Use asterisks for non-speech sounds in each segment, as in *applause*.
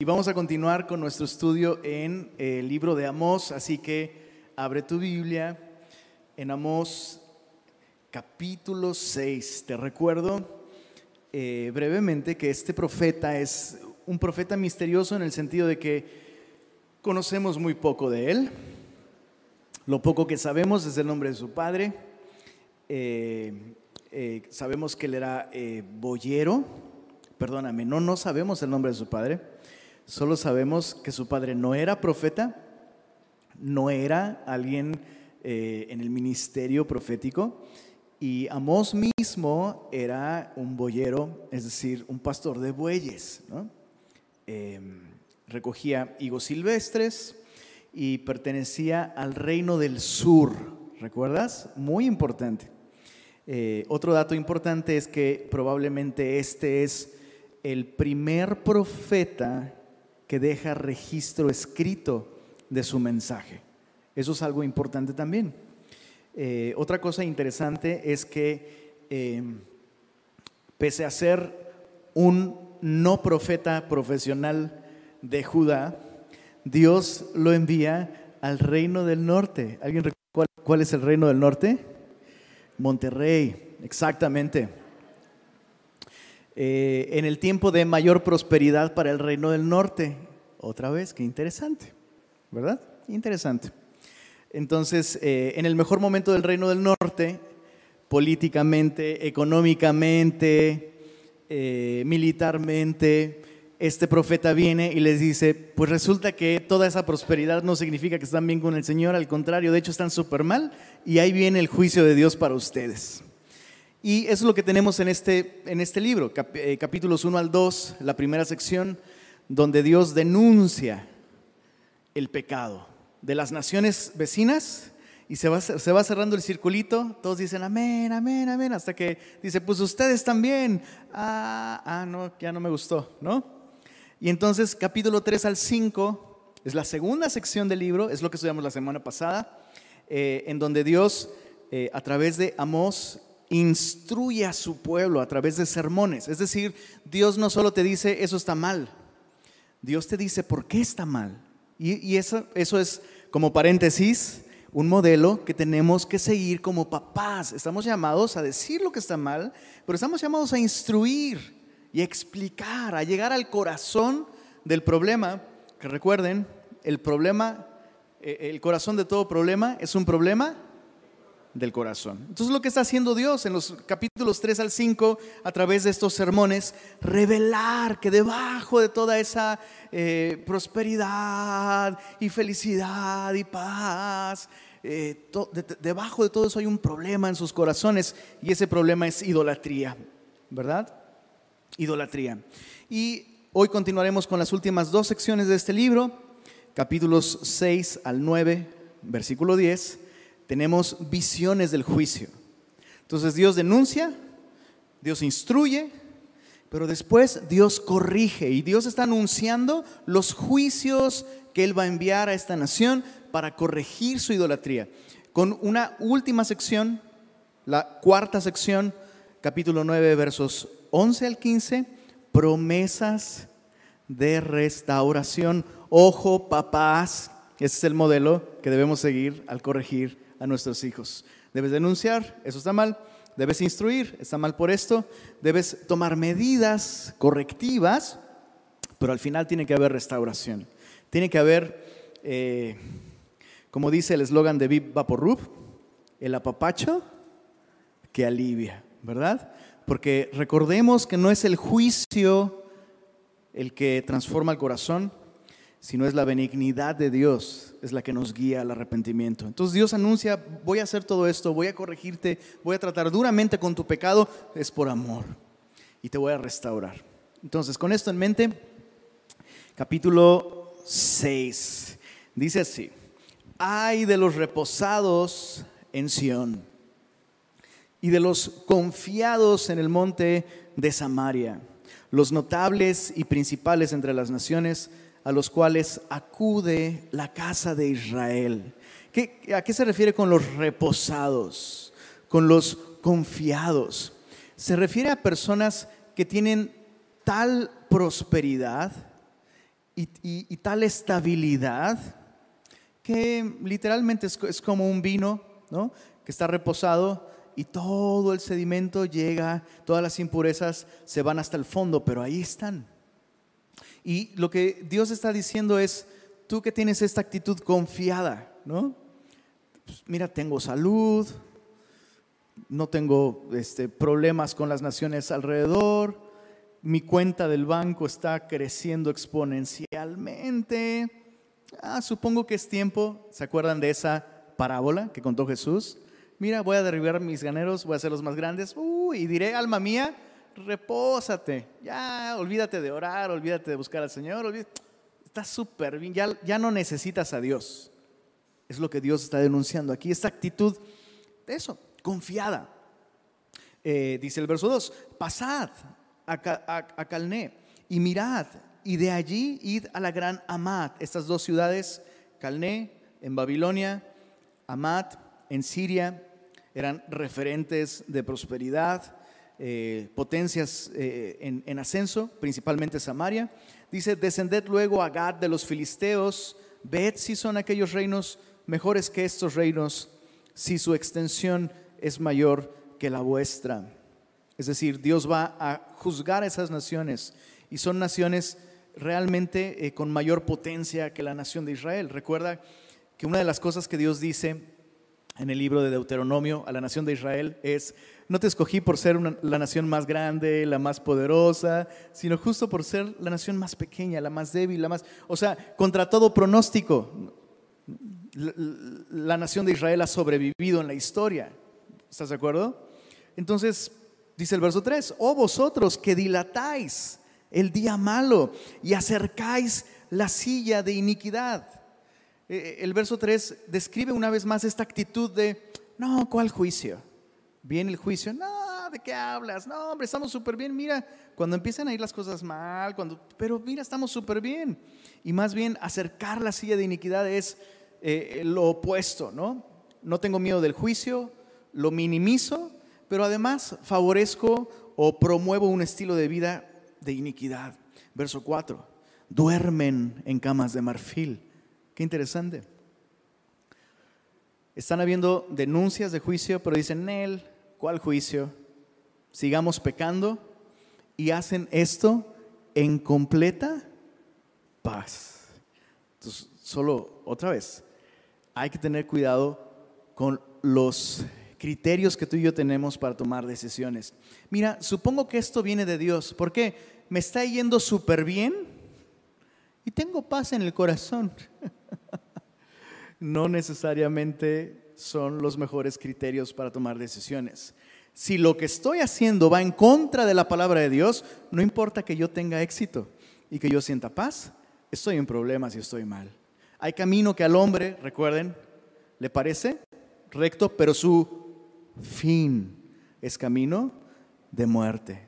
Y vamos a continuar con nuestro estudio en el libro de Amós, así que abre tu Biblia en Amós capítulo 6. Te recuerdo eh, brevemente que este profeta es un profeta misterioso en el sentido de que conocemos muy poco de él. Lo poco que sabemos es el nombre de su padre. Eh, eh, sabemos que él era boyero, perdóname, no, no sabemos el nombre de su padre. Solo sabemos que su padre no era profeta, no era alguien eh, en el ministerio profético, y Amós mismo era un boyero, es decir, un pastor de bueyes. Em, recogía higos silvestres y pertenecía al reino del sur. ¿Recuerdas? Muy importante. Eh, otro dato importante es que probablemente este es el primer profeta que deja registro escrito de su mensaje. Eso es algo importante también. Eh, otra cosa interesante es que eh, pese a ser un no profeta profesional de Judá, Dios lo envía al reino del norte. ¿Alguien recuerda cuál es el reino del norte? Monterrey, exactamente. Eh, en el tiempo de mayor prosperidad para el reino del norte. Otra vez, qué interesante, ¿verdad? Interesante. Entonces, eh, en el mejor momento del reino del norte, políticamente, económicamente, eh, militarmente, este profeta viene y les dice, pues resulta que toda esa prosperidad no significa que están bien con el Señor, al contrario, de hecho están súper mal y ahí viene el juicio de Dios para ustedes. Y eso es lo que tenemos en este, en este libro, eh, capítulos 1 al 2, la primera sección, donde Dios denuncia el pecado de las naciones vecinas y se va, se va cerrando el circulito, todos dicen amén, amén, amén, hasta que dice, pues ustedes también, ah, ah, no, ya no me gustó, ¿no? Y entonces capítulo 3 al 5 es la segunda sección del libro, es lo que estudiamos la semana pasada, eh, en donde Dios eh, a través de Amós instruye a su pueblo a través de sermones. Es decir, Dios no solo te dice, eso está mal, Dios te dice, ¿por qué está mal? Y, eso, es, como paréntesis, un modelo que tenemos que seguir como papás. Estamos llamados a decir lo que está mal, pero estamos llamados a instruir y explicar, a llegar al corazón del problema. Que recuerden, el problema, eh, el corazón de todo problema es un problema del corazón. Entonces lo que está haciendo Dios en los capítulos 3 al 5, a través de estos sermones, revelar que debajo de toda esa eh, prosperidad y felicidad y paz, eh, debajo de todo eso hay un problema en sus corazones y ese problema es idolatría, ¿verdad? Idolatría. Y hoy continuaremos con las últimas dos secciones de este libro, capítulos 6 al 9, versículo 10 tenemos visiones del juicio. Entonces Dios denuncia, Dios instruye, pero después Dios corrige y Dios está anunciando los juicios que Él va a enviar a esta nación para corregir su idolatría. Con una última sección, la cuarta sección, capítulo 9, versos 11 al 15, promesas de restauración. Ojo, papás, ese es el modelo que debemos seguir al corregir a nuestros hijos. Debes denunciar, eso está mal. Debes instruir, está mal por esto. Debes tomar medidas correctivas, pero al final tiene que haber restauración. Tiene que haber, eh, como dice el eslogan de Vip Vaporub, el apapacho que alivia, ¿verdad? Porque recordemos que no es el juicio el que transforma el corazón, sino es la benignidad de Dios, es la que nos guía al arrepentimiento. Entonces Dios anuncia, voy a hacer todo esto, voy a corregirte, voy a tratar duramente con tu pecado, es por amor y te voy a restaurar. Entonces, con esto en mente, capítulo 6, dice así, ay de los reposados en Sión y de los confiados en el monte de Samaria, los notables y principales entre las naciones, a los cuales acude la casa de Israel. ¿A qué se refiere con los reposados, con los confiados? Se refiere a personas que tienen tal prosperidad y, tal estabilidad que literalmente es, como un vino, ¿no? Que está reposado y todo el sedimento llega, todas las impurezas se van hasta el fondo, pero ahí están. Y lo que Dios está diciendo es, tú que tienes esta actitud confiada, ¿no? Pues mira, tengo salud, no tengo este, problemas con las naciones alrededor, mi cuenta del banco está creciendo exponencialmente. Ah, supongo que es tiempo, ¿se acuerdan de esa parábola que contó Jesús? Mira, voy a derribar mis ganeros, voy a hacerlos más grandes, uh, y diré, alma mía, repósate, ya, olvídate de orar, olvídate de buscar al Señor, está súper bien, ya, ya no necesitas a Dios. Es lo que Dios está denunciando aquí, esta actitud de eso, confiada. Eh, dice el verso 2, pasad a, Calné y mirad, y de allí id a la gran Amat, estas dos ciudades, Calné en Babilonia, Amat en Siria, eran referentes de prosperidad, eh, potencias eh, en, en, ascenso, principalmente Samaria. Dice, descended luego a Gad de los filisteos, ved si son aquellos reinos mejores que estos reinos, si su extensión es mayor que la vuestra. Es decir, Dios va a juzgar a esas naciones y son naciones realmente eh, con mayor potencia que la nación de Israel. Recuerda que una de las cosas que Dios dice en el libro de Deuteronomio a la nación de Israel es, no te escogí por ser la nación más grande, la más poderosa, sino justo por ser la nación más pequeña, la más débil, la más... O sea, contra todo pronóstico, la nación de Israel ha sobrevivido en la historia. ¿Estás de acuerdo? Entonces, Dice el verso 3, oh vosotros que dilatáis el día malo y acercáis la silla de iniquidad. Eh, eh, el verso 3 describe una vez más esta actitud de, no, ¿cuál juicio? Viene el juicio, no, ¿de qué hablas? No, hombre, estamos súper bien. Mira, cuando empiezan a ir las cosas mal, cuando, pero mira, estamos súper bien. Y más bien acercar la silla de iniquidad es eh, lo opuesto, ¿no? No tengo miedo del juicio, lo minimizo pero además favorezco o promuevo un estilo de vida de iniquidad. Verso 4, duermen en camas de marfil. Qué interesante. Están habiendo denuncias de juicio, pero dicen, Nel, ¿cuál juicio? Sigamos pecando y hacen esto en completa paz. Entonces, solo otra vez, hay que tener cuidado con los criterios que tú y yo tenemos para tomar decisiones. Mira, supongo que esto viene de Dios. ¿Por qué? Me está yendo súper bien y tengo paz en el corazón. *laughs* no necesariamente son los mejores criterios para tomar decisiones. Si lo que estoy haciendo va en contra de la palabra de Dios, no importa que yo tenga éxito y que yo sienta paz, estoy en problemas y estoy mal. Hay camino que al hombre, recuerden, le parece recto, pero su fin es camino de muerte.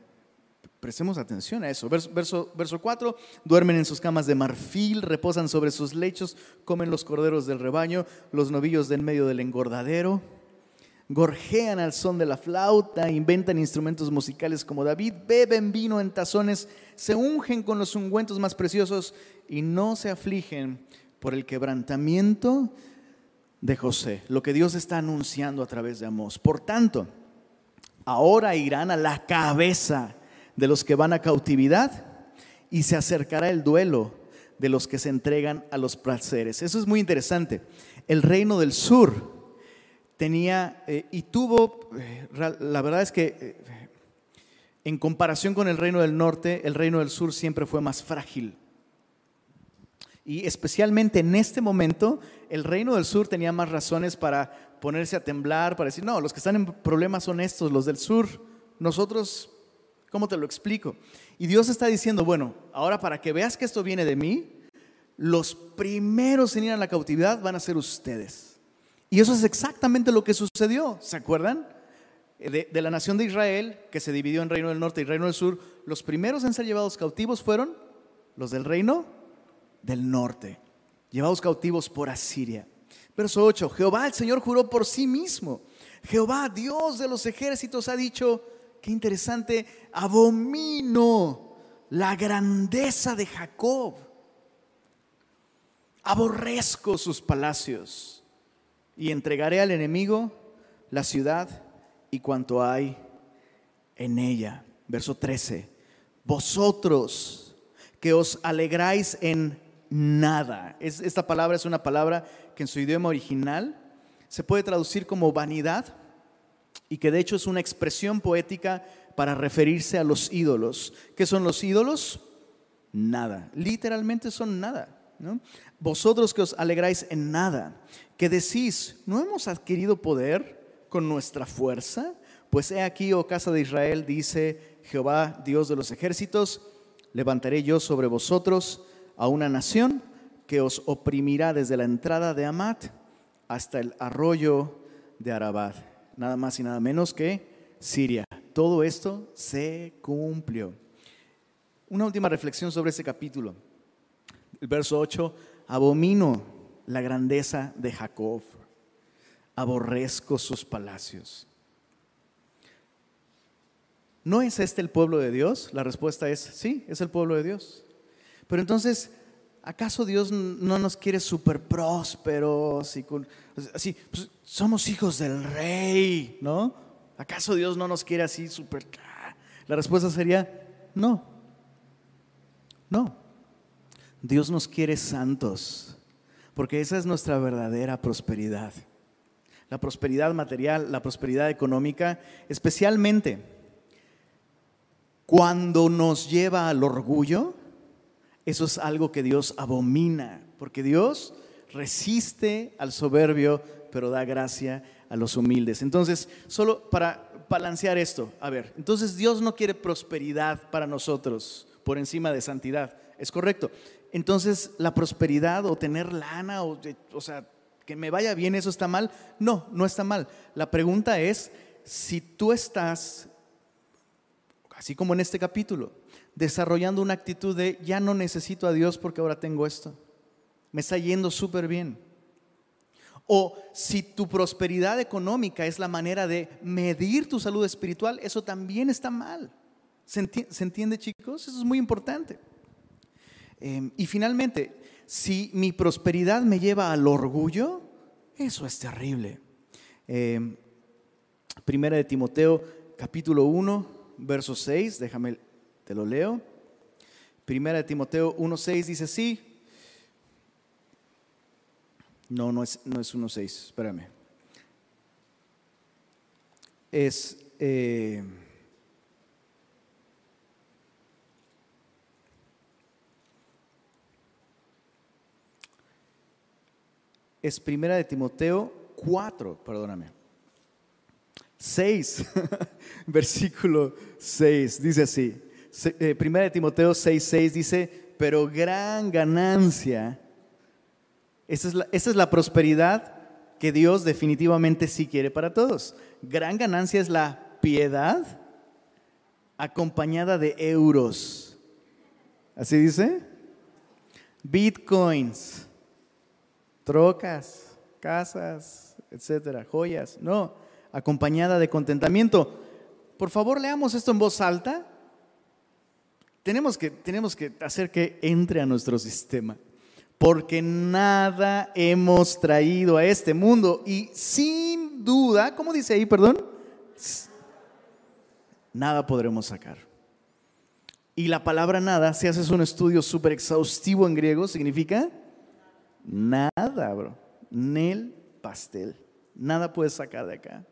Prestemos atención a eso. Verso, verso, 4, duermen en sus camas de marfil, reposan sobre sus lechos, comen los corderos del rebaño, los novillos del medio del engordadero, gorjean al son de la flauta, inventan instrumentos musicales como David, beben vino en tazones, se ungen con los ungüentos más preciosos y no se afligen por el quebrantamiento de José, lo que Dios está anunciando a través de Amós. Por tanto, ahora irán a la cabeza de los que van a cautividad y se acercará el duelo de los que se entregan a los placeres. Eso es muy interesante. El reino del sur tenía eh, y tuvo, eh, la verdad es que eh, en comparación con el reino del norte, el reino del sur siempre fue más frágil. Y especialmente en este momento, el reino del sur tenía más razones para ponerse a temblar, para decir, no, los que están en problemas son estos, los del sur. Nosotros, ¿cómo te lo explico? Y Dios está diciendo, bueno, ahora para que veas que esto viene de mí, los primeros en ir a la cautividad van a ser ustedes. Y eso es exactamente lo que sucedió, ¿se acuerdan? De, de, la nación de Israel, que se dividió en reino del norte y reino del sur, los primeros en ser llevados cautivos fueron los del reino del norte, llevados cautivos por Asiria. Verso 8, Jehová el Señor juró por sí mismo. Jehová, Dios de los ejércitos, ha dicho, qué interesante, abomino la grandeza de Jacob. aborrezco sus palacios y entregaré al enemigo la ciudad y cuanto hay en ella. Verso 13. Vosotros que os alegráis en nada. esta palabra es una palabra que en su idioma original se puede traducir como vanidad y que de hecho es una expresión poética para referirse a los ídolos. ¿Qué son los ídolos? Nada. Literalmente son nada. Vosotros que os alegráis en nada, que decís, ¿no hemos adquirido poder con nuestra fuerza? Pues he aquí, oh casa de Israel, dice Jehová, Dios de los ejércitos, levantaré yo sobre vosotros a una nación que os oprimirá desde la entrada de Amat hasta el arroyo de Arabad. Nada más y nada menos que Siria. Todo esto se cumplió. Una última reflexión sobre ese capítulo. El verso 8, abomino la grandeza de Jacob, aborrezco sus palacios. ¿No es este el pueblo de Dios? La respuesta es sí, es el pueblo de Dios. Pero entonces, ¿acaso Dios no nos quiere súper prósperos? Y así, pues, somos hijos del rey, ¿no? ¿Acaso Dios no nos quiere así súper... La respuesta sería no, no. Dios nos quiere santos, porque esa es nuestra verdadera prosperidad. La prosperidad material, la prosperidad económica, especialmente cuando nos lleva al orgullo, eso es algo que Dios abomina, porque Dios resiste al soberbio, pero da gracia a los humildes. Entonces, solo para balancear esto, a ver, entonces Dios no quiere prosperidad para nosotros por encima de santidad, es correcto. Entonces, la prosperidad o tener lana, o, o sea, que me vaya bien, ¿eso está mal? No, no está mal. La pregunta es, si tú estás así como en este capítulo, desarrollando una actitud de ya no necesito a Dios porque ahora tengo esto. Me está yendo súper bien. O si tu prosperidad económica es la manera de medir tu salud espiritual, eso también está mal. ¿Se entiende, chicos? Eso es muy importante. Em, y finalmente, si mi prosperidad me lleva al orgullo, eso es terrible. Em, primera de Timoteo, capítulo 1, verso 6, déjame, te lo leo. Primera de Timoteo 1.6 dice así. No, no es, no es 1.6, espérame. Es... Eh, es primera de Timoteo 4, perdóname. 6, *laughs* versículo 6, dice así. Eh, primera de Timoteo 6, 6 dice, pero gran ganancia, esa es, la, esa es la prosperidad que Dios definitivamente sí quiere para todos. Gran ganancia es la piedad acompañada de euros. ¿Así dice? Bitcoins, trocas, casas, etcétera, joyas. No, acompañada de contentamiento. Por favor, leamos esto en voz alta. Tenemos que, tenemos que hacer que entre a nuestro sistema, porque nada hemos traído a este mundo y sin duda, ¿cómo dice ahí, perdón? Nada podremos sacar. Y la palabra nada, si haces un estudio súper exhaustivo en griego, significa nada, bro. Nel pastel. Nada puedes sacar de acá.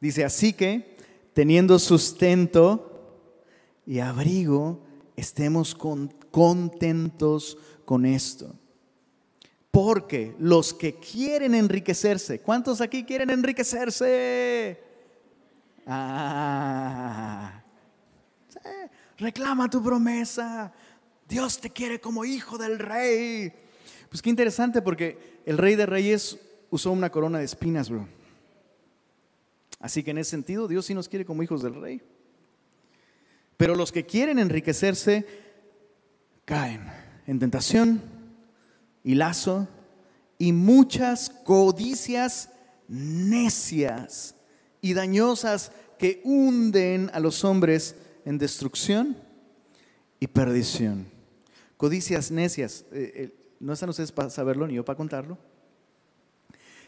Dice, así que teniendo sustento y abrigo, estemos contentos con esto. Porque los que quieren enriquecerse, ¿cuántos aquí quieren enriquecerse? Ah, reclama tu promesa. Dios te quiere como hijo del rey. Pues qué interesante porque el rey de reyes usó una corona de espinas, bro. Así que en ese sentido, Dios sí nos quiere como hijos del rey. Pero los que quieren enriquecerse caen en tentación y lazo y muchas codicias necias y dañosas que hunden a los hombres en destrucción y perdición. Codicias necias. Eh, no están ustedes para saberlo ni yo para contarlo,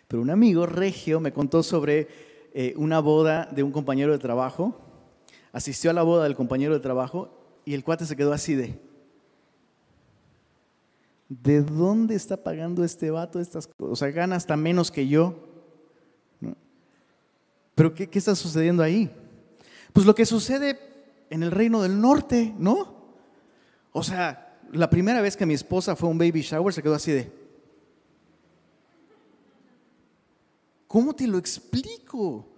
pero un amigo regio me contó sobre eh, una boda de un compañero de trabajo, asistió a la boda del compañero de trabajo y el cuate se quedó así de, ¿de dónde está pagando este vato estas cosas? O sea, gana hasta menos que yo. Pero ¿qué, ¿qué, está sucediendo ahí? Pues lo que sucede en el reino del norte, ¿no? O sea, la primera vez que mi esposa fue a un baby shower se quedó así de, ¿cómo te lo explico?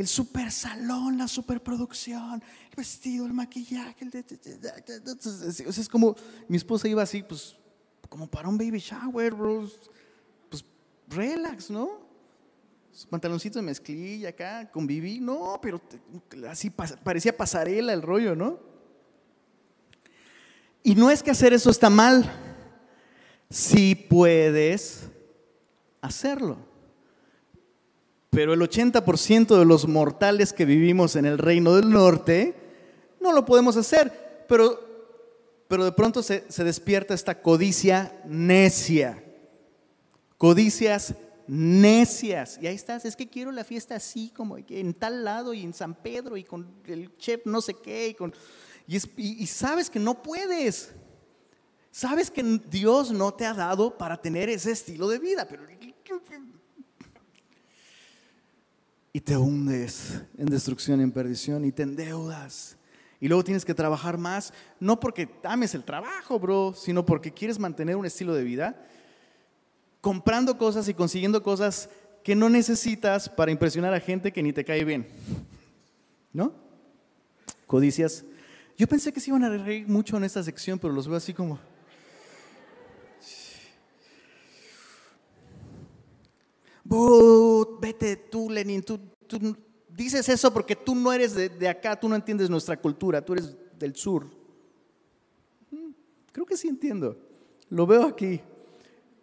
El super salón, la superproducción, el vestido, el maquillaje, el o sea, es como, mi esposa iba así, pues, como para un baby shower, bro. Pues, relax, ¿no? pantaloncitos de mezclilla acá, conviví, no, pero así parecía pasarela el rollo, ¿no? Y no es que hacer eso está mal, si puedes hacerlo. Pero el 80% de los mortales que vivimos en el reino del norte no lo podemos hacer. Pero, pero de pronto se, se despierta esta codicia necia. Codicias necias. Y ahí estás, es que quiero la fiesta así, como en tal lado y en San Pedro y con el chef no sé qué. Y, con, y, sabes que no puedes. Sabes que Dios no te ha dado para tener ese estilo de vida. Pero, y te hundes en destrucción, en perdición y te endeudas. Y luego tienes que trabajar más, no porque ames el trabajo, bro, sino porque quieres mantener un estilo de vida comprando cosas y consiguiendo cosas que no necesitas para impresionar a gente que ni te cae bien. ¿No? Codicias. Yo pensé que se iban a reír mucho en esta sección, pero los veo así como... vete tú, Lenin, tú, dices eso porque tú no eres de, de acá, tú no entiendes nuestra cultura, tú eres del sur. Mm, creo que sí entiendo. Lo veo aquí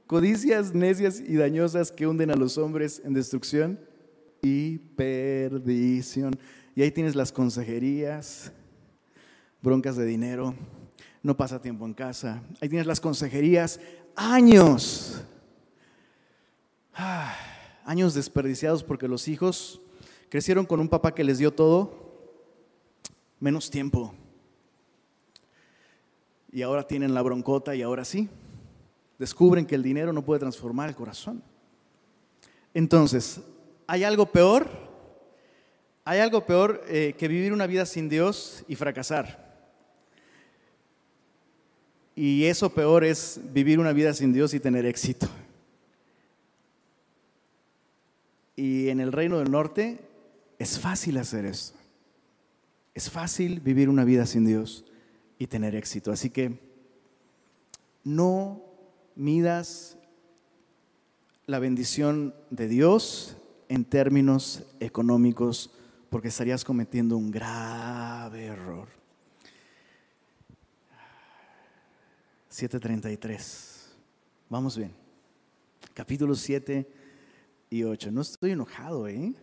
codicias necias y dañosas que hunden a los hombres en destrucción y perdición. Y ahí tienes las consejerías, broncas de dinero, no pasa tiempo en casa. Ahí tienes las consejerías, años, ah, años desperdiciados porque los hijos crecieron con un papá que les dio todo, menos tiempo. Y ahora tienen la broncota y ahora sí, descubren que el dinero no puede transformar el corazón. Entonces, ¿hay algo peor? Hay algo peor eh, que vivir una vida sin Dios y fracasar. Y eso peor es vivir una vida sin Dios y tener éxito. Y en el reino del norte es fácil hacer esto. Es fácil vivir una vida sin Dios y tener éxito. Así que no midas la bendición de Dios en términos económicos porque estarías cometiendo un grave error. 7.33. Vamos bien. Capítulos 7 y 8. No estoy enojado, ¿eh?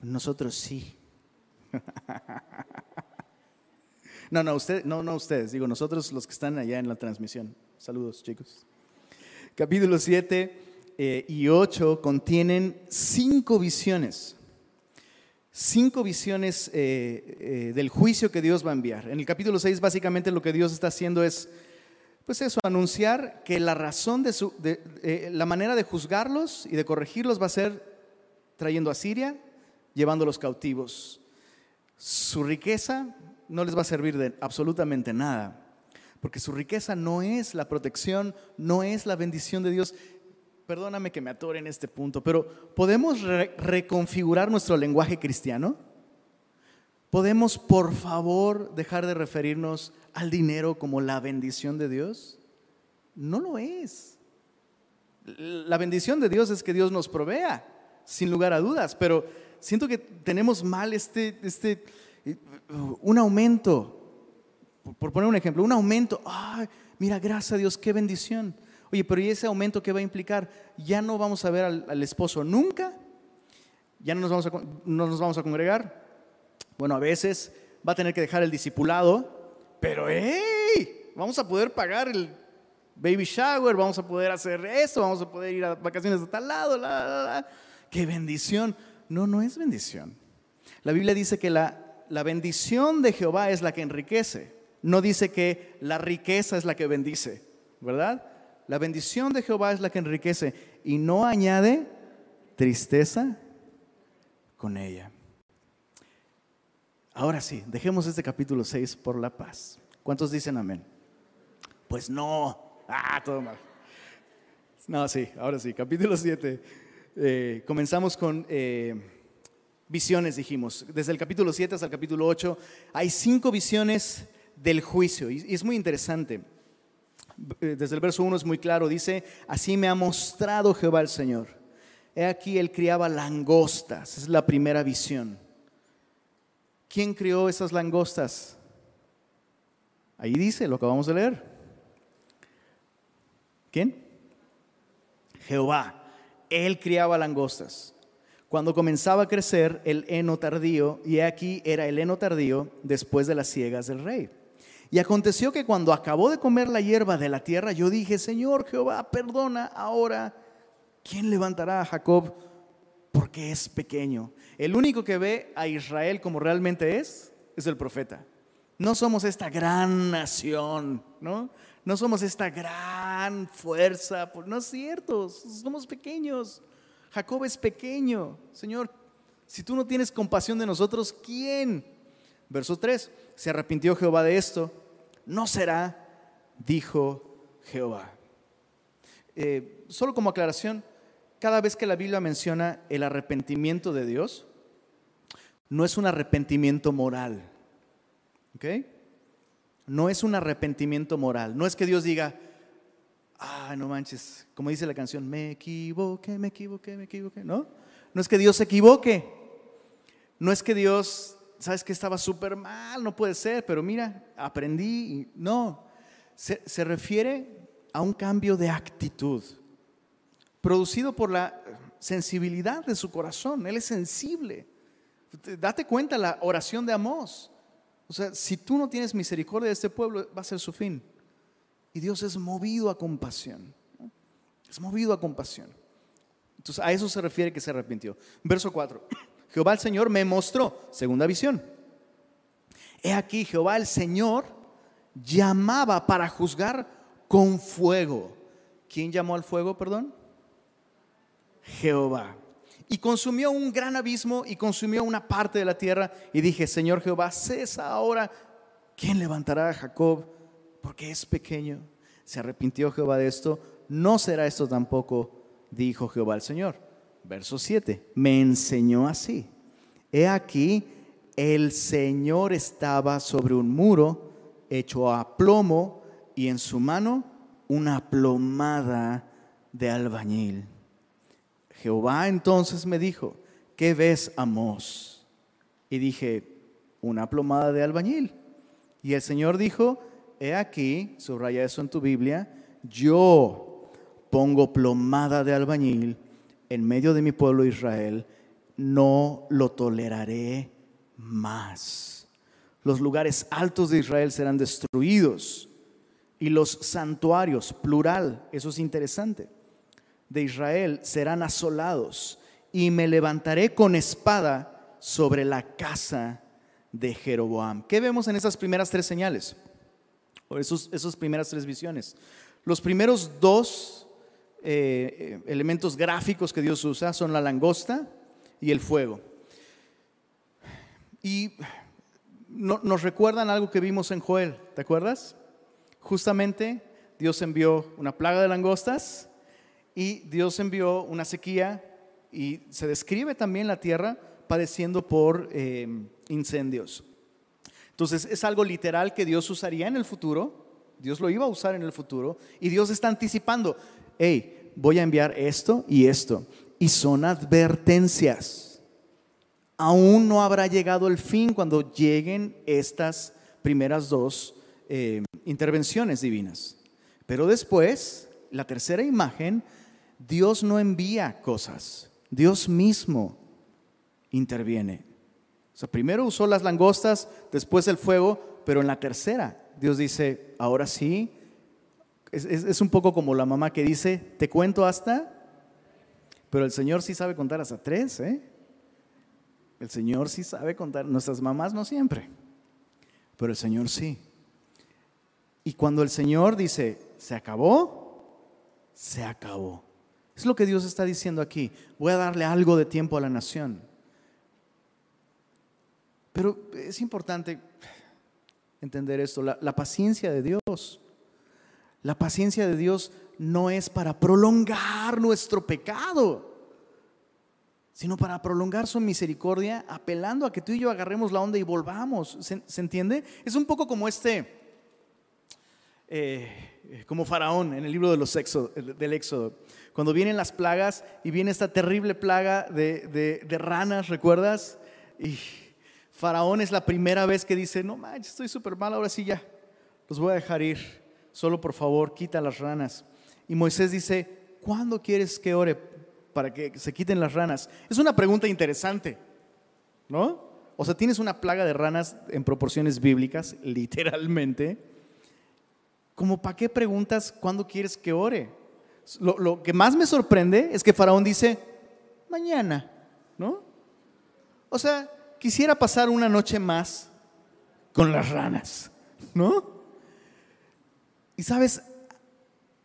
Nosotros sí. *laughs* No, no, usted, no, no ustedes, digo nosotros los que están allá en la transmisión. Saludos, chicos. Capítulo 7 eh, y 8 contienen cinco visiones. Cinco visiones eh, eh, del juicio que Dios va a enviar. En el capítulo 6 básicamente lo que Dios está haciendo es, pues eso, anunciar que la razón de su, la manera de juzgarlos y de corregirlos va a ser trayendo a Siria, llevándolos cautivos. Su riqueza no les va a servir de absolutamente nada porque su riqueza no es la protección, no es la bendición de Dios. Perdóname que me atore en este punto, pero ¿podemos reconfigurar nuestro lenguaje cristiano? ¿Podemos, por favor, dejar de referirnos al dinero como la bendición de Dios? No lo es. La bendición de Dios es que Dios nos provea, sin lugar a dudas, pero siento que tenemos mal este, este un aumento por poner un ejemplo, un aumento, ay, mira, gracias a Dios, qué bendición. Oye, pero ¿y ese aumento qué va a implicar? Ya no vamos a ver al, esposo nunca, ya no nos, vamos a, no nos vamos a congregar. Bueno, a veces va a tener que dejar el discipulado, pero ¡hey! Vamos a poder pagar el baby shower, vamos a poder hacer esto, vamos a poder ir a vacaciones a tal lado, la, qué bendición. No, no es bendición. La Biblia dice que la, la bendición de Jehová es la que enriquece, no dice que la riqueza es la que bendice, ¿verdad? La bendición de Jehová es la que enriquece y no añade tristeza con ella. Ahora sí, dejemos este capítulo 6 por la paz. ¿Cuántos dicen amén? Pues no. Ah, todo mal. No, sí, ahora sí, capítulo 7. Eh, comenzamos con eh, visiones, dijimos. Desde el capítulo 7 hasta el capítulo 8 hay cinco visiones del juicio y, es muy interesante. Eh, desde el verso 1 es muy claro, dice, así me ha mostrado Jehová el Señor. He aquí, él criaba langostas, es la primera visión. ¿Quién crió esas langostas? Ahí dice, lo acabamos de leer. ¿Quién? Jehová. Él criaba langostas. Cuando comenzaba a crecer el heno tardío, y aquí era el heno tardío después de las ciegas del rey. Y aconteció que cuando acabó de comer la hierba de la tierra, yo dije, Señor Jehová, perdona ahora, ¿quién levantará a Jacob? Porque es pequeño. El único que ve a Israel como realmente es, es el profeta. No somos esta gran nación, ¿no? No somos esta gran fuerza, no es cierto, somos pequeños. Jacob es pequeño. Señor, si tú no tienes compasión de nosotros, ¿quién? Verso 3, se arrepintió Jehová de esto, no será, dijo Jehová. Eh, solo como aclaración, cada vez que la Biblia menciona el arrepentimiento de Dios, no es un arrepentimiento moral. ¿Ok? No es un arrepentimiento moral. No es que Dios diga, ah, no manches, como dice la canción, me equivoqué, me equivoqué, me equivoqué. No, no es que Dios se equivoque. No es que Dios sabes que estaba súper mal, no puede ser, pero mira, aprendí. No, se, se refiere a un cambio de actitud, producido por la sensibilidad de su corazón. Él es sensible. Date cuenta la oración de Amós. O sea, si tú no tienes misericordia de este pueblo, va a ser su fin. Y Dios es movido a compasión. Es movido a compasión. Entonces, a eso se refiere que se arrepintió. Verso 4. *clears throat* Jehová el Señor me mostró, segunda visión. He aquí, Jehová el Señor llamaba para juzgar con fuego. ¿Quién llamó al fuego, perdón? Jehová. Y consumió un gran abismo y consumió una parte de la tierra. Y dije, Señor Jehová, cesa ahora. ¿Quién levantará a Jacob? Porque es pequeño. Se arrepintió Jehová de esto. No será esto tampoco, dijo Jehová el Señor verso 7, me enseñó así. He aquí, el Señor estaba sobre un muro hecho a plomo y en su mano una plomada de albañil. Jehová entonces me dijo, ¿qué ves, Amos? Y dije, una plomada de albañil. Y el Señor dijo, he aquí, subraya eso en tu Biblia, yo pongo plomada de albañil en medio de mi pueblo Israel, no lo toleraré más. Los lugares altos de Israel serán destruidos y los santuarios, plural, eso es interesante, de Israel serán asolados y me levantaré con espada sobre la casa de Jeroboam. ¿Qué vemos en esas primeras tres señales? O esos, esas primeras tres visiones. Los primeros dos eh, elementos gráficos que Dios usa son la langosta y el fuego. Y nos recuerdan algo que vimos en Joel, ¿te acuerdas? Justamente Dios envió una plaga de langostas y Dios envió una sequía y se describe también la tierra padeciendo por eh, incendios. Entonces es algo literal que Dios usaría en el futuro, Dios lo iba a usar en el futuro y Dios está anticipando, hey, voy a enviar esto y esto. Y son advertencias. Aún no habrá llegado el fin cuando lleguen estas primeras dos eh, intervenciones divinas. Pero después, la tercera imagen, Dios no envía cosas, Dios mismo interviene. O sea, primero usó las langostas, después el fuego, pero en la tercera Dios dice, ahora sí, Es, un poco como la mamá que dice, te cuento hasta, pero el Señor sí sabe contar hasta tres, ¿eh? El Señor sí sabe contar, nuestras mamás no siempre, pero el Señor sí. Y cuando el Señor dice, se acabó, se acabó. Es lo que Dios está diciendo aquí. Voy a darle algo de tiempo a la nación. Pero es importante entender esto, la, paciencia de Dios. La paciencia de Dios no es para prolongar nuestro pecado, sino para prolongar su misericordia, apelando a que tú y yo agarremos la onda y volvamos. ¿Se, entiende? Es un poco como este, eh, como Faraón en el libro de los del Éxodo. Cuando vienen las plagas y viene esta terrible plaga de, de ranas, ¿recuerdas? Y Faraón es la primera vez que dice, no manches, estoy súper mal, ahora sí ya, los voy a dejar ir. Solo por favor, quita las ranas. Y Moisés dice, ¿cuándo quieres que ore para que se quiten las ranas? Es una pregunta interesante, ¿no? O sea, tienes una plaga de ranas en proporciones bíblicas, *laughs* literalmente. ¿Cómo para qué preguntas cuándo quieres que ore? Lo, lo que más me sorprende es que Faraón dice, mañana, ¿no? O sea, quisiera pasar una noche más con las ranas, ¿no? Y sabes,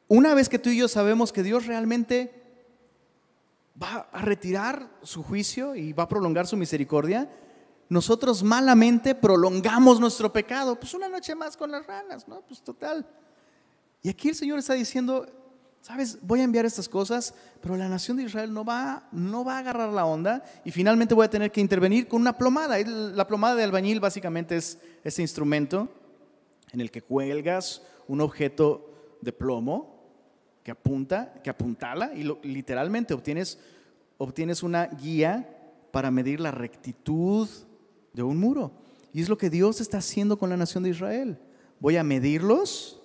una vez que tú y yo sabemos que Dios realmente va a retirar su juicio y va a prolongar su misericordia, nosotros malamente prolongamos nuestro pecado. Pues una noche más con las ranas, ¿no? Pues total. Y aquí el Señor está diciendo, sabes, voy a enviar estas cosas, pero la nación de Israel no va, no va a agarrar la onda y finalmente voy a tener que intervenir con una plomada. La plomada de albañil básicamente es ese instrumento en el que cuelgas un objeto de plomo que apunta, que apuntala y literalmente obtienes, obtienes una guía para medir la rectitud de un muro. Y es lo que Dios está haciendo con la nación de Israel. Voy a medirlos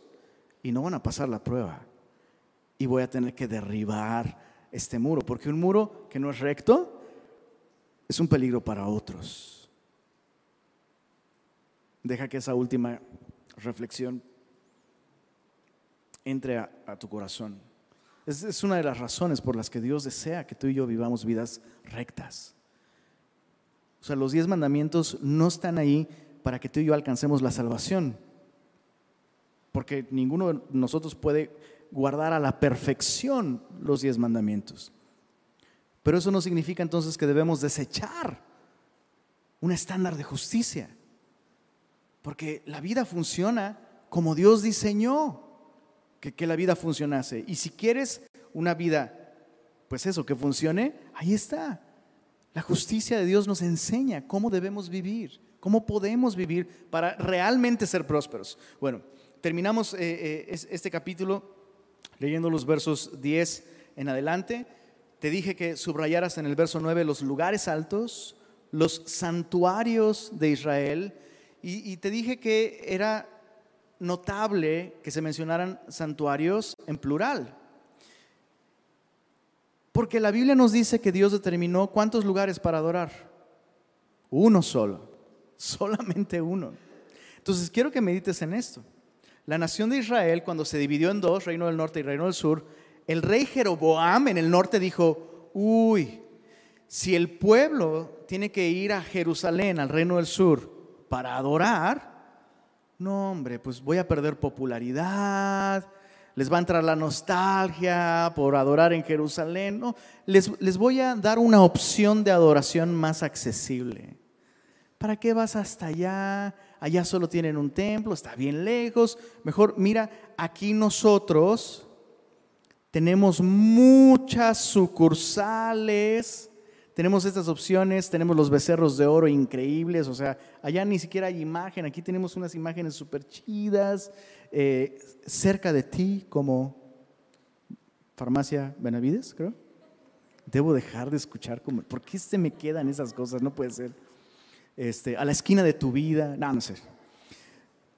y no van a pasar la prueba y voy a tener que derribar este muro, porque un muro que no es recto es un peligro para otros. Deja que esa última reflexión entre a, tu corazón. Es, es una de las razones por las que Dios desea que tú y yo vivamos vidas rectas. O sea, los diez mandamientos no están ahí para que tú y yo alcancemos la salvación, porque ninguno de nosotros puede guardar a la perfección los diez mandamientos. Pero eso no significa entonces que debemos desechar un estándar de justicia. Porque la vida funciona como Dios diseñó que, que, la vida funcionase. Y si quieres una vida, pues eso, que funcione, ahí está. La justicia de Dios nos enseña cómo debemos vivir, cómo podemos vivir para realmente ser prósperos. Bueno, terminamos eh, eh, este capítulo leyendo los versos 10 en adelante, te dije que subrayaras en el verso 9 los lugares altos, los santuarios de Israel, y, te dije que era notable que se mencionaran santuarios en plural. Porque la Biblia nos dice que Dios determinó cuántos lugares para adorar. Uno solo, *laughs* solamente uno. Entonces quiero que medites en esto. La nación de Israel, cuando se dividió en dos, reino del norte y reino del sur, el rey Jeroboam en el norte dijo, uy, si el pueblo tiene que ir a Jerusalén, al reino del sur, para adorar, no hombre, pues voy a perder popularidad, les va a entrar la nostalgia por adorar en Jerusalén, no, les, les voy a dar una opción de adoración más accesible. ¿Para qué vas hasta allá? Allá solo tienen un templo, está bien lejos. Mejor, mira, aquí nosotros tenemos muchas sucursales, tenemos estas opciones, tenemos los becerros de oro increíbles, o sea, allá ni siquiera hay imagen, aquí tenemos unas imágenes súper chidas, eh, cerca de ti como farmacia Benavides, creo. Debo dejar de escuchar, como, ¿por qué se me quedan esas cosas? No puede ser este, a la esquina de tu vida, no, sé.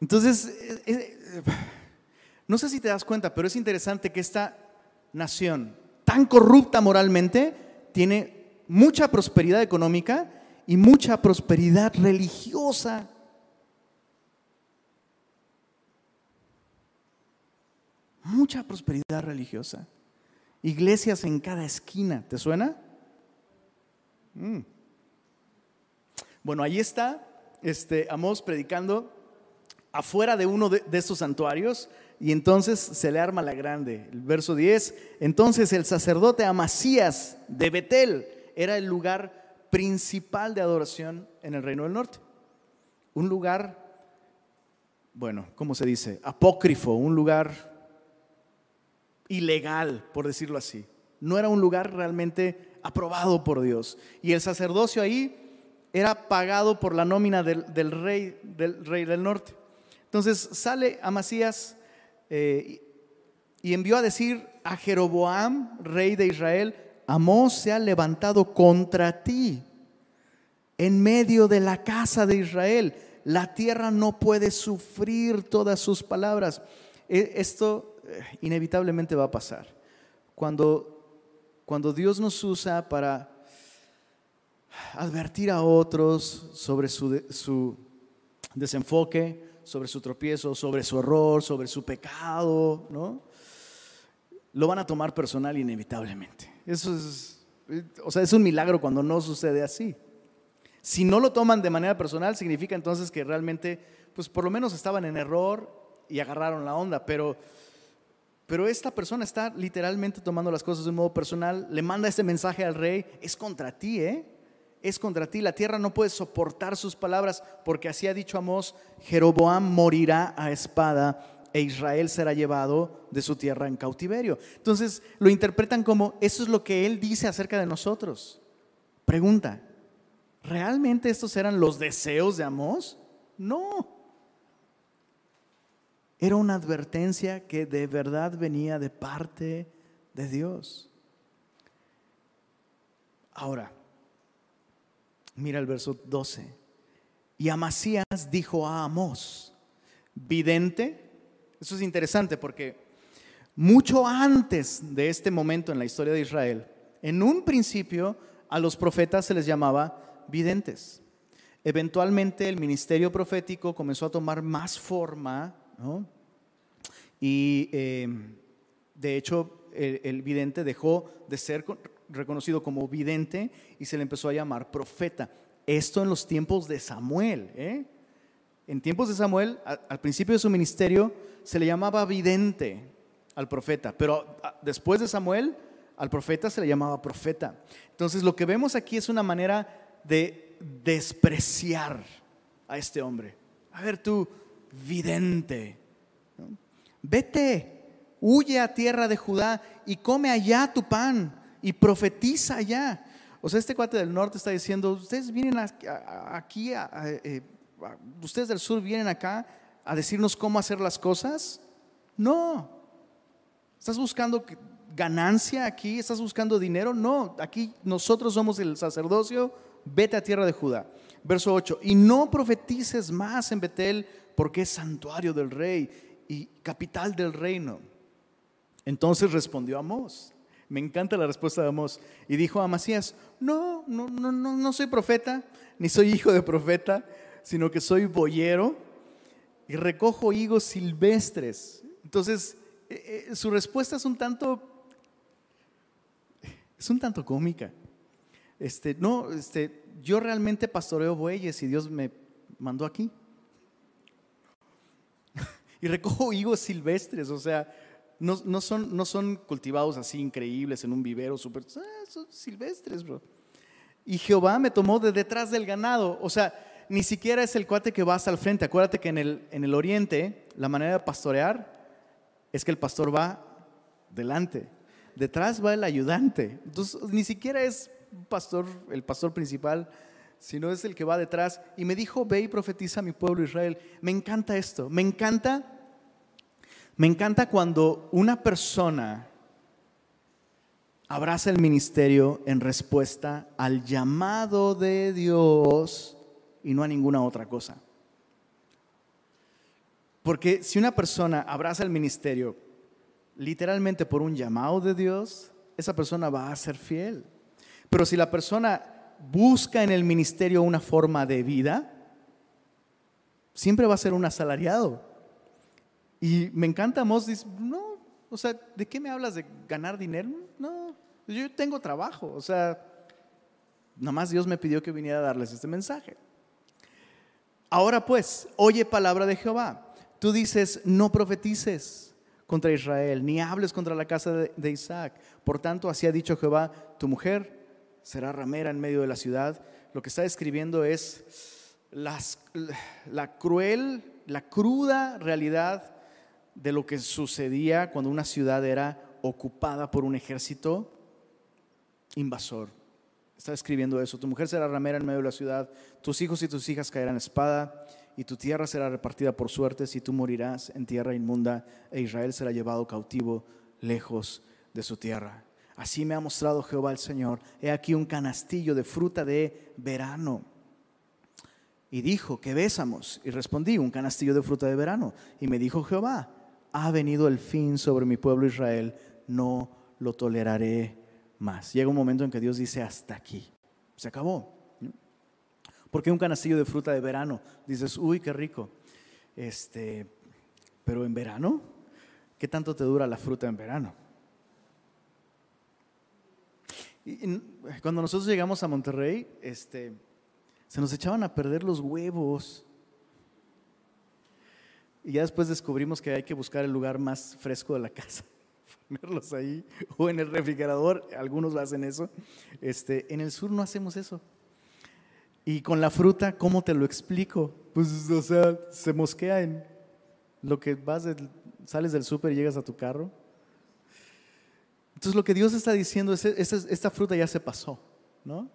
Entonces, eh, eh, no sé si te das cuenta, pero es interesante que esta nación tan corrupta moralmente tiene mucha prosperidad económica y mucha prosperidad religiosa. Mucha prosperidad religiosa. Iglesias en cada esquina. ¿Te suena? Mm. Bueno, ahí está este, Amós predicando afuera de uno de, de estos santuarios y entonces se le arma la grande. El verso 10, entonces el sacerdote Amasías de Betel era el lugar principal de adoración en el reino del norte. Un lugar, bueno, ¿cómo se dice? Apócrifo, un lugar ilegal, por decirlo así. No era un lugar realmente aprobado por Dios. Y el sacerdocio ahí era pagado por la nómina del, rey, del rey del norte. Entonces sale Amasías eh, y envió a decir a Jeroboam, rey de Israel, Amós se ha levantado contra ti en medio de la casa de Israel. La tierra no puede sufrir todas sus palabras. E, esto eh, inevitablemente va a pasar. Cuando, cuando Dios nos usa para advertir a otros sobre su, su desenfoque, sobre su tropiezo, sobre su error, sobre su pecado, ¿no? Lo van a tomar personal inevitablemente. Eso es, o sea, es un milagro cuando no sucede así. Si no lo toman de manera personal, significa entonces que realmente, pues por lo menos estaban en error y agarraron la onda, pero pero esta persona está literalmente tomando las cosas de un modo personal, le manda este mensaje al rey, es contra ti, ¿eh? Es contra ti, la tierra no puede soportar sus palabras, porque así ha dicho Amós, Jeroboam morirá a espada e Israel será llevado de su tierra en cautiverio. Entonces lo interpretan como, eso es lo que él dice acerca de nosotros. Pregunta, ¿realmente estos eran los deseos de Amós? No. Era una advertencia que de verdad venía de parte de Dios. Ahora, mira el verso 12. Y Amasías dijo a Amós, vidente, eso es interesante porque mucho antes de este momento en la historia de Israel, en un principio a los profetas se les llamaba videntes. Eventualmente el ministerio profético comenzó a tomar más forma y em, de hecho, el, vidente dejó de ser reconocido como vidente y se le empezó a llamar profeta. Esto en los tiempos de Samuel. ¿eh? En tiempos de Samuel, al principio de su ministerio, se le llamaba vidente al profeta, pero después de Samuel, al profeta se le llamaba profeta. Entonces, lo que vemos aquí es una manera de despreciar a este hombre. A ver tú, vidente. Vete, huye a tierra de Judá y come allá tu pan y profetiza allá. O sea, este cuate del norte está diciendo, ustedes vienen aquí, eh, ustedes del sur vienen acá a decirnos cómo hacer las cosas. No. ¿Estás buscando ganancia aquí? ¿Estás buscando dinero? No, aquí nosotros somos el sacerdocio, vete a tierra de Judá. Verso 8, y no profetices más en Betel porque es santuario del rey y capital del reino. Entonces respondió Amós. Me encanta la respuesta de Amós. Y dijo a Amasías, no, no, no, no, no soy profeta, ni soy hijo de profeta, sino que soy boyero y recojo higos silvestres. Entonces, eh, eh, su respuesta es un tanto, es un tanto cómica. Este, no, este, yo realmente pastoreo bueyes y Dios me mandó aquí *laughs* y recojo higos silvestres, o sea, no, son, no son cultivados así increíbles en un vivero súper, ah, son silvestres, bro. Y Jehová me tomó de detrás del ganado, o sea, ni siquiera es el cuate que va hasta el frente. Acuérdate que en el, en el oriente la manera de pastorear es que el pastor va delante, detrás va el ayudante. Entonces, ni siquiera es pastor, el pastor principal, sino es el que va detrás. Y me dijo, ve y profetiza a mi pueblo Israel. Me encanta esto, me encanta, me encanta cuando una persona abraza el ministerio en respuesta al llamado de Dios y no a ninguna otra cosa. Porque si una persona abraza el ministerio literalmente por un llamado de Dios, esa persona va a ser fiel. Pero si la persona busca en el ministerio una forma de vida, siempre va a ser un asalariado. Y me encanta Mos, dice, no, O sea, ¿de qué me hablas de ganar dinero? No, yo tengo trabajo. O sea, nada más Dios me pidió que viniera a darles este mensaje. Ahora pues, oye palabra de Jehová. Tú dices, no profetices contra Israel, ni hables contra la casa de, Isaac. Por tanto, así ha dicho Jehová, tu mujer será ramera en medio de la ciudad. Lo que está escribiendo es la cruel, la cruda realidad de lo que sucedía cuando una ciudad era ocupada por un ejército invasor. Está escribiendo eso. Tu mujer será ramera en medio de la ciudad, tus hijos y tus hijas caerán espada, y tu tierra será repartida por suertes, y tú morirás en tierra inmunda, e Israel será llevado cautivo lejos de su tierra. Así me ha mostrado Jehová el Señor. He aquí un canastillo de fruta de verano. Y dijo, ¿qué besamos? Y respondí, un canastillo de fruta de verano. Y me dijo Jehová, ha venido el fin sobre mi pueblo Israel, no lo toleraré más. Llega un momento en que Dios dice, hasta aquí, se acabó. Porque un canastillo de fruta de verano, dices, uy, qué rico. Este, pero en verano, ¿qué tanto te dura la fruta en verano? Cuando nosotros llegamos a Monterrey, este, se nos echaban a perder los huevos. Y ya después descubrimos que hay que buscar el lugar más fresco de la casa, *laughs* ponerlos ahí, o en el refrigerador, algunos hacen eso. Este, en el sur no hacemos eso. Y con la fruta, ¿cómo te lo explico? Pues, o sea, se mosquea en lo que vas, sales del súper y llegas a tu carro. Entonces lo que Dios está diciendo es, esta fruta ya se pasó, ¿no?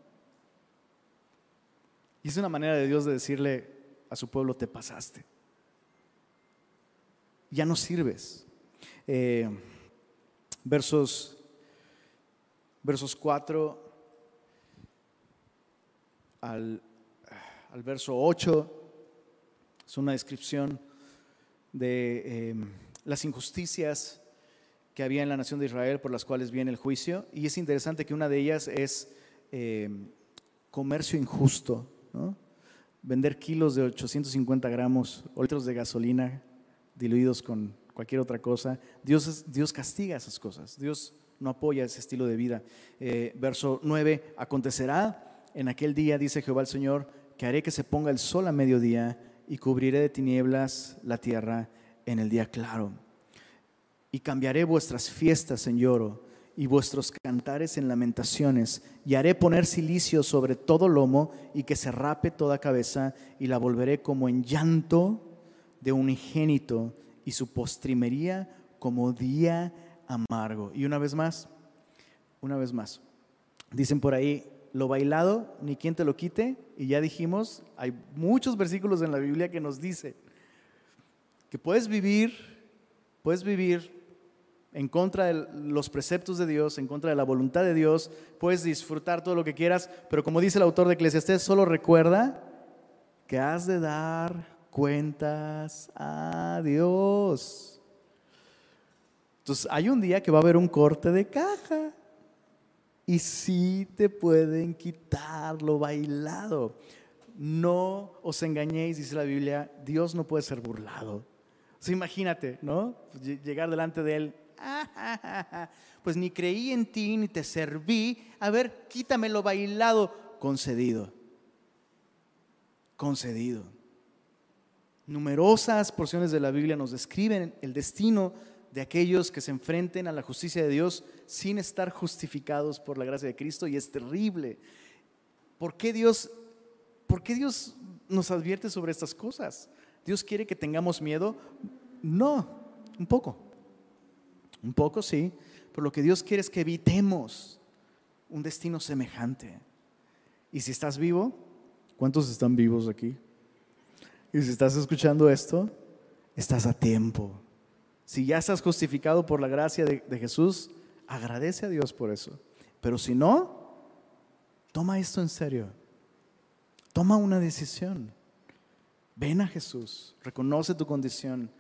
Y es una manera de Dios de decirle a su pueblo, te pasaste ya no sirves. Eh, versos, versos 4 al, al, verso 8 es una descripción de em, las injusticias que había en la nación de Israel por las cuales viene el juicio. Y es interesante que una de ellas es em, comercio injusto, vender kilos de 850 gramos o litros de gasolina diluidos con cualquier otra cosa. Dios, Dios castiga esas cosas. Dios no apoya ese estilo de vida. Eh, verso 9, acontecerá en aquel día, dice Jehová el Señor, que haré que se ponga el sol a mediodía y cubriré de tinieblas la tierra en el día claro. Y cambiaré vuestras fiestas en lloro y vuestros cantares en lamentaciones, y haré poner silicio sobre todo lomo y que se rape toda cabeza, y la volveré como en llanto de un ingénito y su postrimería como día amargo. Y una vez más, una vez más, dicen por ahí, lo bailado, ni quien te lo quite, y ya dijimos, hay muchos versículos en la Biblia que nos dice que puedes vivir, puedes vivir en contra de los preceptos de Dios, en contra de la voluntad de Dios, puedes disfrutar todo lo que quieras, pero como dice el autor de Eclesiastés, solo recuerda que has de dar cuentas a Dios. Entonces, hay un día que va a haber un corte de caja y sí te pueden quitar lo bailado. No os engañéis, dice la Biblia, Dios no puede ser burlado. O imagínate, ¿no? Llegar delante de Él, pues ni creí en ti ni te serví. A ver, quítame lo bailado. Concedido. Concedido. Numerosas porciones de la Biblia nos describen el destino de aquellos que se enfrenten a la justicia de Dios sin estar justificados por la gracia de Cristo y es terrible. ¿Por qué Dios, por qué Dios nos advierte sobre estas cosas? ¿Dios quiere que tengamos miedo? No, un poco. Un poco sí, pero lo que Dios quiere es que evitemos un destino semejante. Y si estás vivo, ¿cuántos están vivos aquí? Y si estás escuchando esto, estás a tiempo. Si ya estás justificado por la gracia de, Jesús, agradece a Dios por eso. Pero si no, toma esto en serio. Toma una decisión. Ven a Jesús, reconoce tu condición.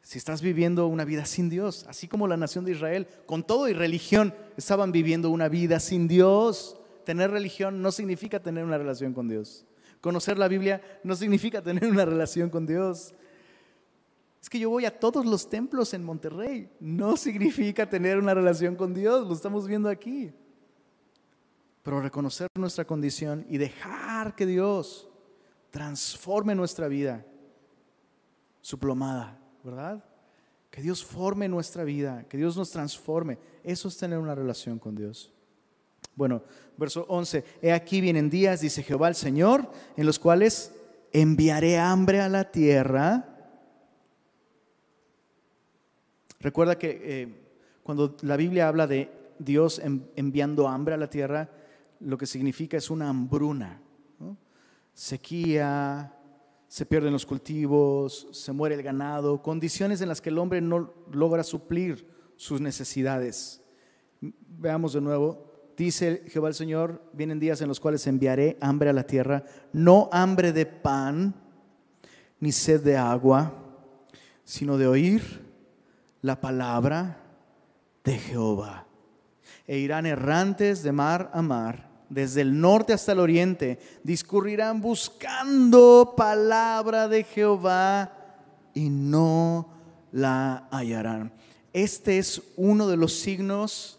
Si estás viviendo una vida sin Dios, así como la nación de Israel, con todo y religión, estaban viviendo una vida sin Dios. Tener religión no significa tener una relación con Dios. Conocer la Biblia no significa tener una relación con Dios. Es que yo voy a todos los templos en Monterrey. No significa tener una relación con Dios, lo estamos viendo aquí. Pero reconocer nuestra condición y dejar que Dios transforme nuestra vida. Su plomada, ¿verdad? Que Dios forme nuestra vida, que Dios nos transforme. Eso es tener una relación con Dios. Bueno, verso 11. He aquí vienen días, dice Jehová el Señor, en los cuales enviaré hambre a la tierra Recuerda que eh, cuando la Biblia habla de Dios enviando hambre a la tierra, lo que significa es una hambruna. Sequía, se pierden los cultivos, se muere el ganado, condiciones en las que el hombre no logra suplir sus necesidades. Veamos de nuevo, dice Jehová el Señor, vienen días en los cuales enviaré hambre a la tierra, no hambre de pan, ni sed de agua, sino de oír la palabra de Jehová. E irán errantes de mar a mar, desde el norte hasta el oriente, discurrirán buscando palabra de Jehová y no la hallarán. Este es uno de los signos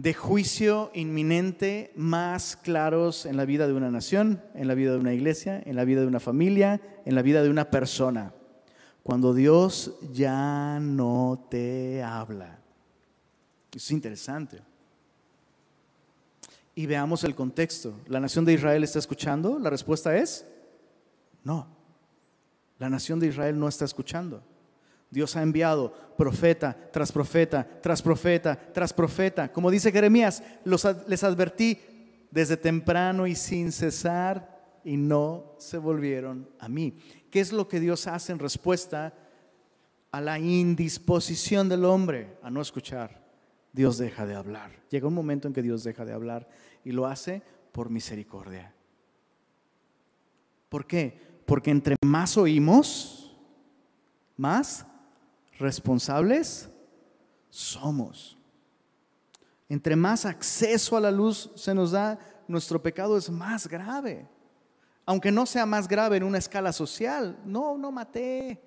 de juicio inminente más claros en la vida de una nación, en la vida de una iglesia, en la vida de una familia, en la vida de una persona cuando Dios ya no te habla. Es interesante. Y veamos el contexto. ¿La nación de Israel está escuchando? La respuesta es no. La nación de Israel no está escuchando. Dios ha enviado profeta tras profeta, tras profeta, tras profeta. Como dice Jeremías, les advertí desde temprano y sin cesar y no se volvieron a mí. ¿Qué es lo que Dios hace en respuesta a la indisposición del hombre a no escuchar? Dios deja de hablar. Llega un momento en que Dios deja de hablar y lo hace por misericordia. ¿Por qué? Porque entre más oímos, más responsables somos. Entre más acceso a la luz se nos da, nuestro pecado es más grave aunque no sea más grave en una escala social. No, no maté,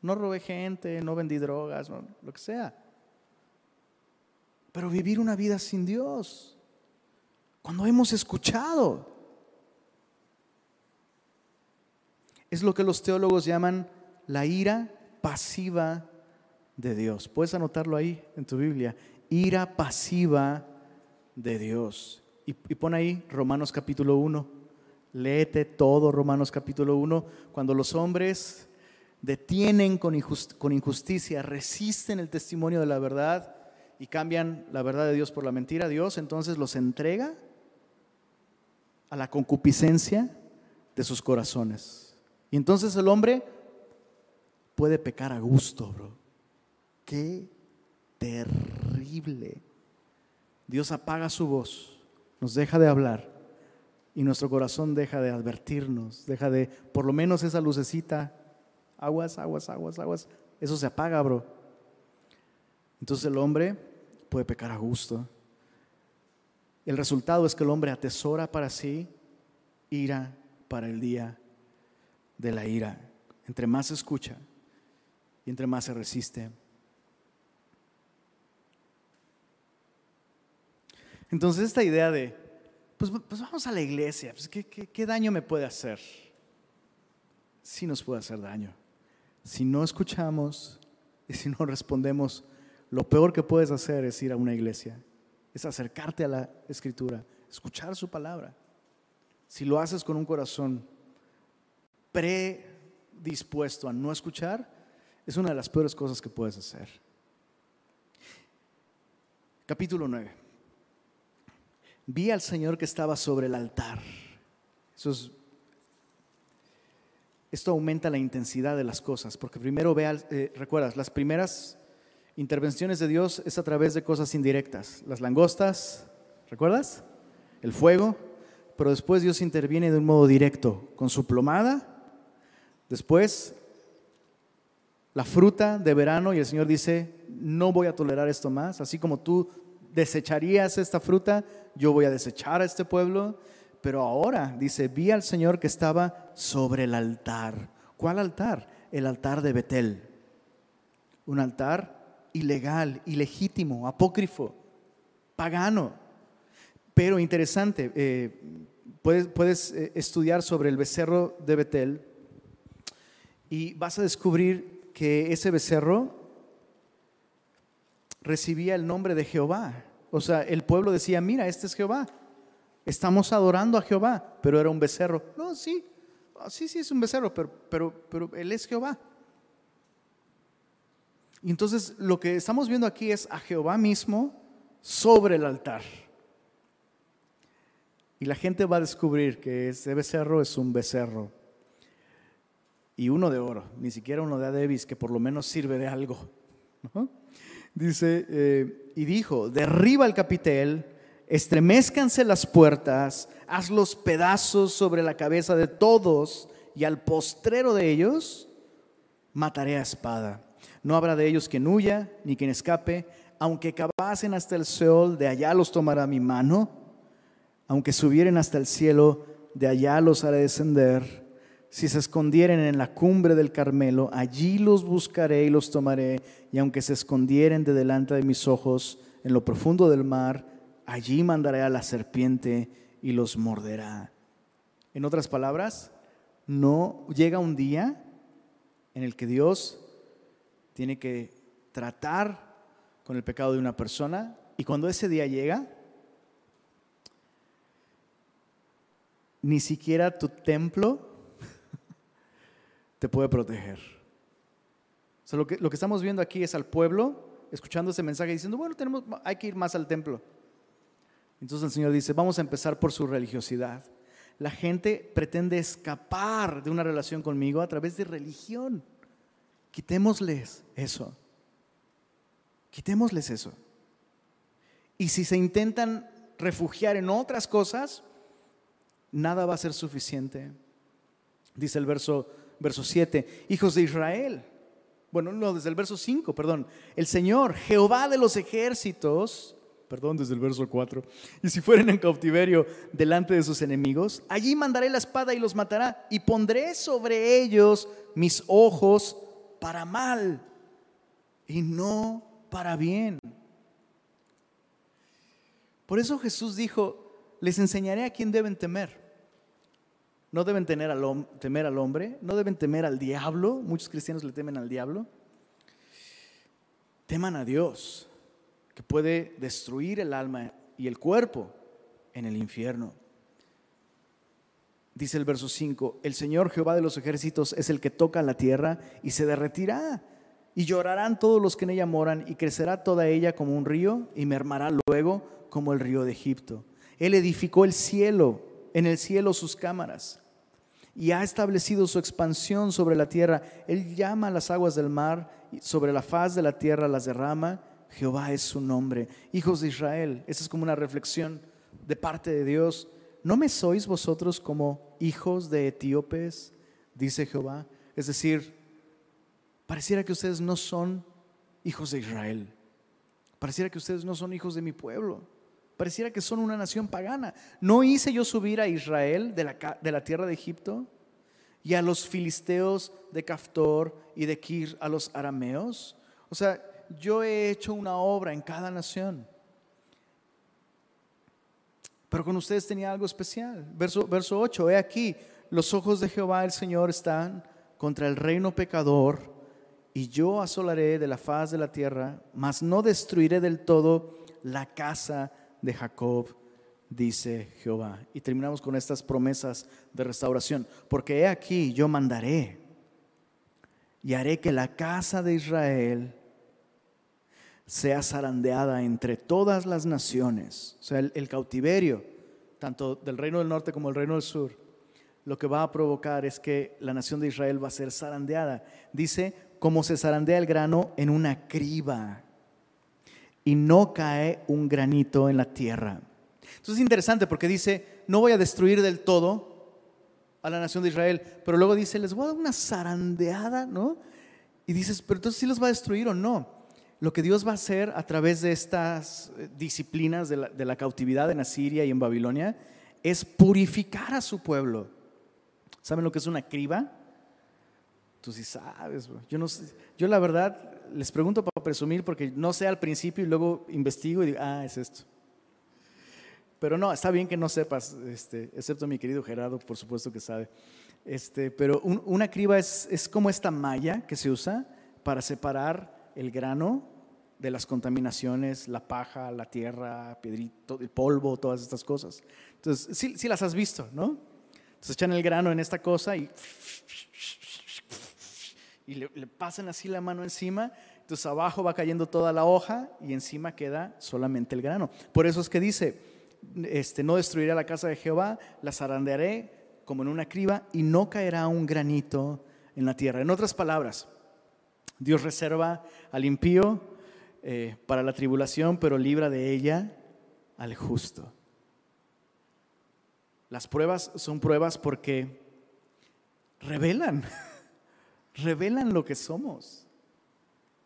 no robé gente, no vendí drogas, lo que sea. Pero vivir una vida sin Dios, cuando hemos escuchado, es lo que los teólogos llaman la ira pasiva de Dios. Puedes anotarlo ahí en tu Biblia. Ira pasiva de Dios. Y, y pon ahí Romanos capítulo 1. Léete todo Romanos capítulo 1, cuando los hombres detienen con injusticia, resisten el testimonio de la verdad y cambian la verdad de Dios por la mentira, Dios entonces los entrega a la concupiscencia de sus corazones. Y entonces el hombre puede pecar a gusto, bro. Qué terrible. Dios apaga su voz, nos deja de hablar y nuestro corazón deja de advertirnos, deja de, por lo menos esa lucecita, aguas, aguas, aguas, aguas, eso se apaga, bro. Entonces el hombre puede pecar a gusto. El resultado es que el hombre atesora para sí ira para el día de la ira. Entre más escucha y entre más se resiste. Entonces esta idea de pues, pues, vamos a la iglesia, pues, ¿qué, daño me puede hacer? Sí nos puede hacer daño. Si no escuchamos y si no *laughs* respondemos, lo peor que puedes hacer es ir a una iglesia, es acercarte a la escritura, escuchar su palabra. Si lo haces con un corazón predispuesto a no escuchar, es una de las peores cosas que puedes hacer. Capítulo 9 vi al Señor que estaba sobre el altar. esto aumenta la intensidad de las cosas, porque primero ve, eh, recuerdas, las primeras intervenciones de Dios es a través de cosas indirectas, las langostas, ¿recuerdas? El fuego, pero después Dios interviene de un modo directo, con su plomada, después la fruta de verano y el Señor dice, no voy a tolerar esto más, así como tú desecharías esta fruta, yo voy a desechar a este pueblo. Pero ahora, dice, vi al Señor que estaba sobre el altar. ¿Cuál altar? el altar de Betel. Un altar ilegal, ilegítimo, apócrifo, pagano. Pero interesante, eh, puedes, puedes eh, estudiar sobre el becerro de Betel y vas a descubrir que ese becerro recibía el nombre de Jehová. O sea, el pueblo decía, mira, este es Jehová. Estamos adorando a Jehová, pero era un becerro. No, sí, ah, sí, sí es un becerro, pero, pero, pero Él es Jehová. Y entonces lo que estamos viendo aquí es a Jehová mismo sobre el altar. Y la gente va a descubrir que ese becerro es un becerro. Y uno de oro, ni siquiera uno de Adebis, que por lo menos sirve de algo. Dice, eh, y dijo, derriba el capitel, estremezcanse las puertas, haz los pedazos sobre la cabeza de todos, y al postrero de ellos mataré a espada. No habrá de ellos quien huya, ni quien escape, aunque cavasen hasta el Seol, de allá los tomará mi mano, aunque subieren hasta el cielo, de allá los haré descender. Si se escondieren en la cumbre del Carmelo, allí los buscaré y los tomaré, y aunque se escondieren de delante de mis ojos en lo profundo del mar, allí mandaré a la serpiente y los morderá. En otras palabras, no llega un día en el que Dios tiene que tratar con el pecado de una persona y cuando ese día llega, ni siquiera tu templo te puede proteger. O lo que, lo que estamos viendo aquí es al pueblo escuchando ese mensaje diciendo, bueno, tenemos, hay que ir más al templo. Entonces el Señor dice, vamos a empezar por su religiosidad. La gente pretende escapar de una relación conmigo a través de religión. Quitémosles eso. Quitémosles eso. Y si se intentan refugiar en otras cosas, nada va a ser suficiente. Dice el verso, verso 7, hijos de Israel. Bueno, no, desde el verso 5, perdón. El Señor, Jehová de los ejércitos, perdón, desde el verso 4, y si fueren en cautiverio delante de sus enemigos, allí mandaré la espada y los matará, y pondré sobre ellos mis ojos para mal y no para bien. Por eso Jesús dijo, les enseñaré a quién deben temer. No deben temer al, hombre, no deben temer al diablo. Muchos cristianos le temen al diablo. Teman a Dios, que puede destruir el alma y el cuerpo en el infierno. Dice el verso 5, el Señor Jehová de los ejércitos es el que toca la tierra y se derretirá. Y llorarán todos los que en ella moran y crecerá toda ella como un río y mermará luego como el río de Egipto. Él edificó el cielo, en el cielo sus cámaras y ha establecido su expansión sobre la tierra. Él llama las aguas del mar, y sobre la faz de la tierra las derrama. Jehová es su nombre. Hijos de Israel, esa es como una reflexión de parte de Dios. ¿No me sois vosotros como hijos de etíopes? Dice Jehová. Es decir, pareciera que ustedes no son hijos de Israel. Pareciera que ustedes no son hijos de mi pueblo. Pareciera que son una nación pagana. ¿No hice yo subir a Israel de la, de la tierra de Egipto? Y a los filisteos de Caftor y de Kir, a los arameos. O sea, yo he hecho una obra en cada nación. Pero con ustedes tenía algo especial. Verso, verso 8, he aquí, los ojos de Jehová el Señor están contra el reino pecador, y yo asolaré de la faz de la tierra, mas no destruiré del todo la casa de Jacob, dice Jehová. Y terminamos con estas promesas de restauración. Porque he aquí, yo mandaré y haré que la casa de Israel sea zarandeada entre todas las naciones. O sea, el, cautiverio, tanto del reino del norte como del reino del sur, lo que va a provocar es que la nación de Israel va a ser zarandeada. Dice, como se zarandea el grano en una criba y no cae un granito en la tierra. Entonces es interesante porque dice, no voy a destruir del todo a la nación de Israel, pero luego dice, les voy a dar una zarandeada, ¿no? Y dices, pero entonces sí los va a destruir o no. Lo que Dios va a hacer a través de estas eh, disciplinas de la, cautividad en Asiria y en Babilonia es purificar a su pueblo. ¿Saben lo que es una criba? Tú sí sabes, bro. Yo no sé. Yo la verdad les pregunto para presumir porque no sé al principio y luego investigo y digo, ah, es esto. Pero no, está bien que no sepas, este, excepto mi querido Gerardo, por supuesto que sabe. Este, pero una criba es, es como esta malla que se usa para separar el grano de las contaminaciones, la paja, la tierra, piedrito, el polvo, todas estas cosas. Entonces, sí, sí las has visto, ¿no? Entonces echan el grano en esta cosa y, y le, pasan así la mano encima. Entonces abajo va cayendo toda la hoja y encima queda solamente el grano. Por eso es que dice, este, no destruiré la casa de Jehová, la zarandearé como en una criba y no caerá un granito en la tierra. En otras palabras, Dios reserva al impío eh, para la tribulación, pero libra de ella al justo. Las pruebas son pruebas porque revelan, *laughs* revelan lo que somos.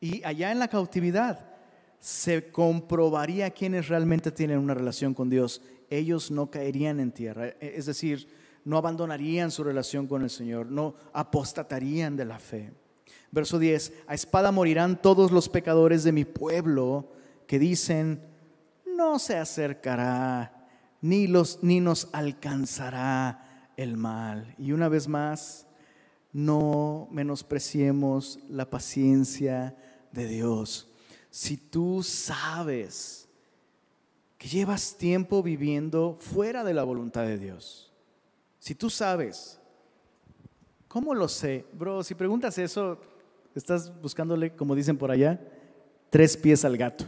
Y allá en la cautividad se comprobaría quienes realmente tienen una relación con Dios. Ellos no caerían en tierra, e, es decir, no abandonarían su relación con el Señor, no apostatarían de la fe. Verso 10, a espada morirán todos los pecadores de mi pueblo que dicen, no se acercará, ni, los, ni nos alcanzará el mal. Y una vez más, no menospreciemos la paciencia de Dios. Si tú sabes que llevas tiempo viviendo fuera de la voluntad de Dios, si tú sabes, ¿cómo lo sé? Bro, si preguntas eso, Estás buscándole, como dicen por allá, tres pies al gato.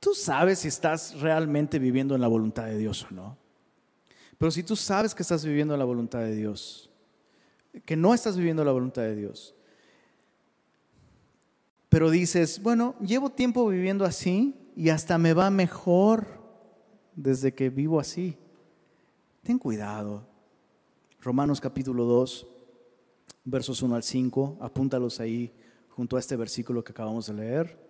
Tú sabes si estás realmente viviendo en la voluntad de Dios o no. Pero si tú sabes que estás viviendo en la voluntad de Dios, que no estás viviendo la voluntad de Dios, pero dices, bueno, llevo tiempo viviendo así y hasta me va mejor desde que vivo así. Ten cuidado. Romanos capítulo 2 versos 1 al 5, apúntalos ahí junto a este versículo que acabamos de leer.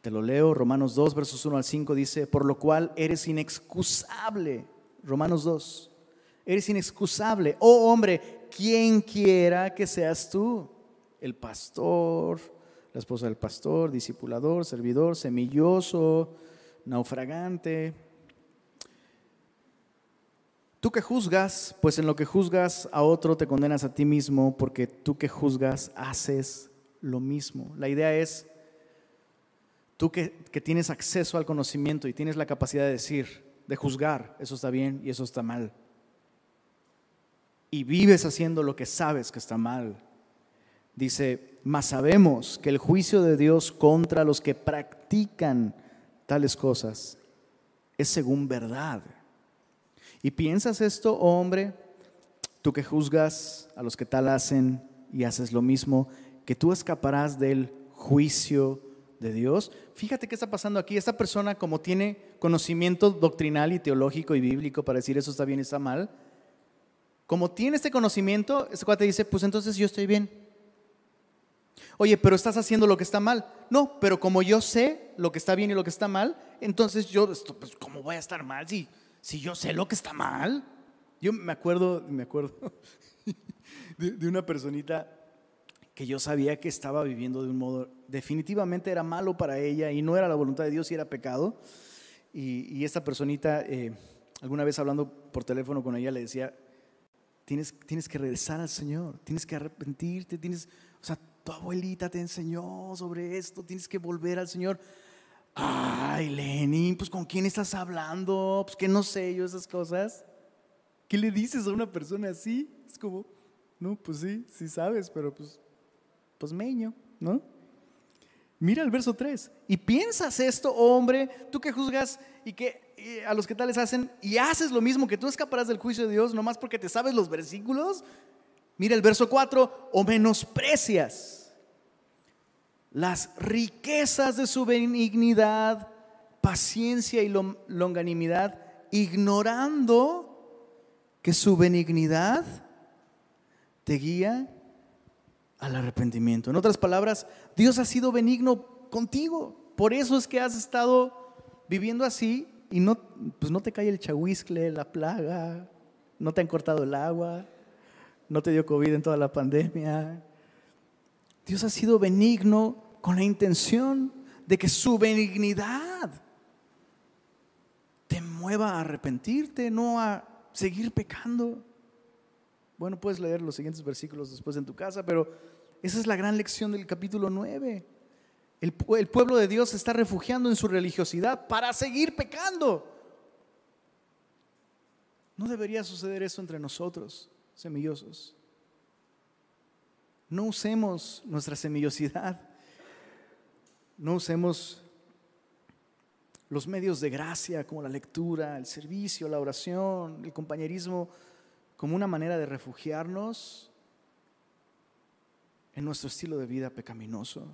Te lo leo, Romanos 2, versos 1 al 5 dice, por lo cual eres inexcusable. Romanos 2, eres inexcusable. Oh hombre, quien quiera que seas tú, el pastor, la esposa del pastor, discipulador, servidor, semilloso, naufragante, Tú que juzgas, pues en lo que juzgas a otro te condenas a ti mismo, porque tú que juzgas haces lo mismo. La idea es, tú que, tienes acceso al conocimiento y tienes la capacidad de decir, de juzgar, eso está bien y eso está mal. Y vives haciendo lo que sabes que está mal. Dice, mas sabemos que el juicio de Dios contra los que practican tales cosas es según verdad. ¿Y piensas esto, oh hombre, tú que juzgas a los que tal hacen y haces lo mismo, que tú escaparás del juicio de Dios? Fíjate qué está pasando aquí. Esta persona, como tiene conocimiento doctrinal y teológico y bíblico para decir eso está bien, está mal, como tiene este conocimiento, este cuate dice, pues entonces yo estoy bien. Oye, pero estás haciendo lo que está mal. No, pero como yo sé lo que está bien y lo que está mal, entonces yo, pues, ¿cómo voy a estar mal si si yo sé lo que está mal. Yo me acuerdo, me acuerdo *laughs* de, una personita que yo sabía que estaba viviendo de un modo, definitivamente era malo para ella y no era la voluntad de Dios y era pecado. Y, esta personita, eh, alguna vez hablando por teléfono con ella, le decía, tienes, tienes que regresar al Señor, tienes que arrepentirte, tienes, o sea, tu abuelita te enseñó sobre esto, tienes que volver al Señor. Ay, Lenin, pues con quién estás hablando, pues que no sé yo esas cosas. ¿Qué le dices a una persona así? Es como, no, pues sí, sí sabes, pero pues, pues meño, ¿no? Mira el verso 3. Y piensas esto, hombre, tú que juzgas y que a los que tales hacen y haces lo mismo que tú escaparás del juicio de Dios nomás porque te sabes los versículos. Mira el verso 4, o menosprecias las riquezas de su benignidad, paciencia y longanimidad, ignorando que su benignidad te guía al arrepentimiento. En otras palabras, Dios ha sido benigno contigo. Por eso es que has estado viviendo así y no, pues no te cae el chahuiscle, la plaga, no te han cortado el agua, no te dio COVID en toda la pandemia, Dios ha sido benigno con la intención de que su benignidad te mueva a arrepentirte, no a seguir pecando. Bueno, puedes leer los siguientes versículos después en tu casa, pero esa es la gran lección del capítulo 9. El, pueblo de Dios se está refugiando en su religiosidad para seguir pecando. No debería suceder eso entre nosotros, semillosos. No usemos nuestra semillosidad. No usemos los medios de gracia como la lectura, el servicio, la oración, el compañerismo, como una manera de refugiarnos en nuestro estilo de vida pecaminoso.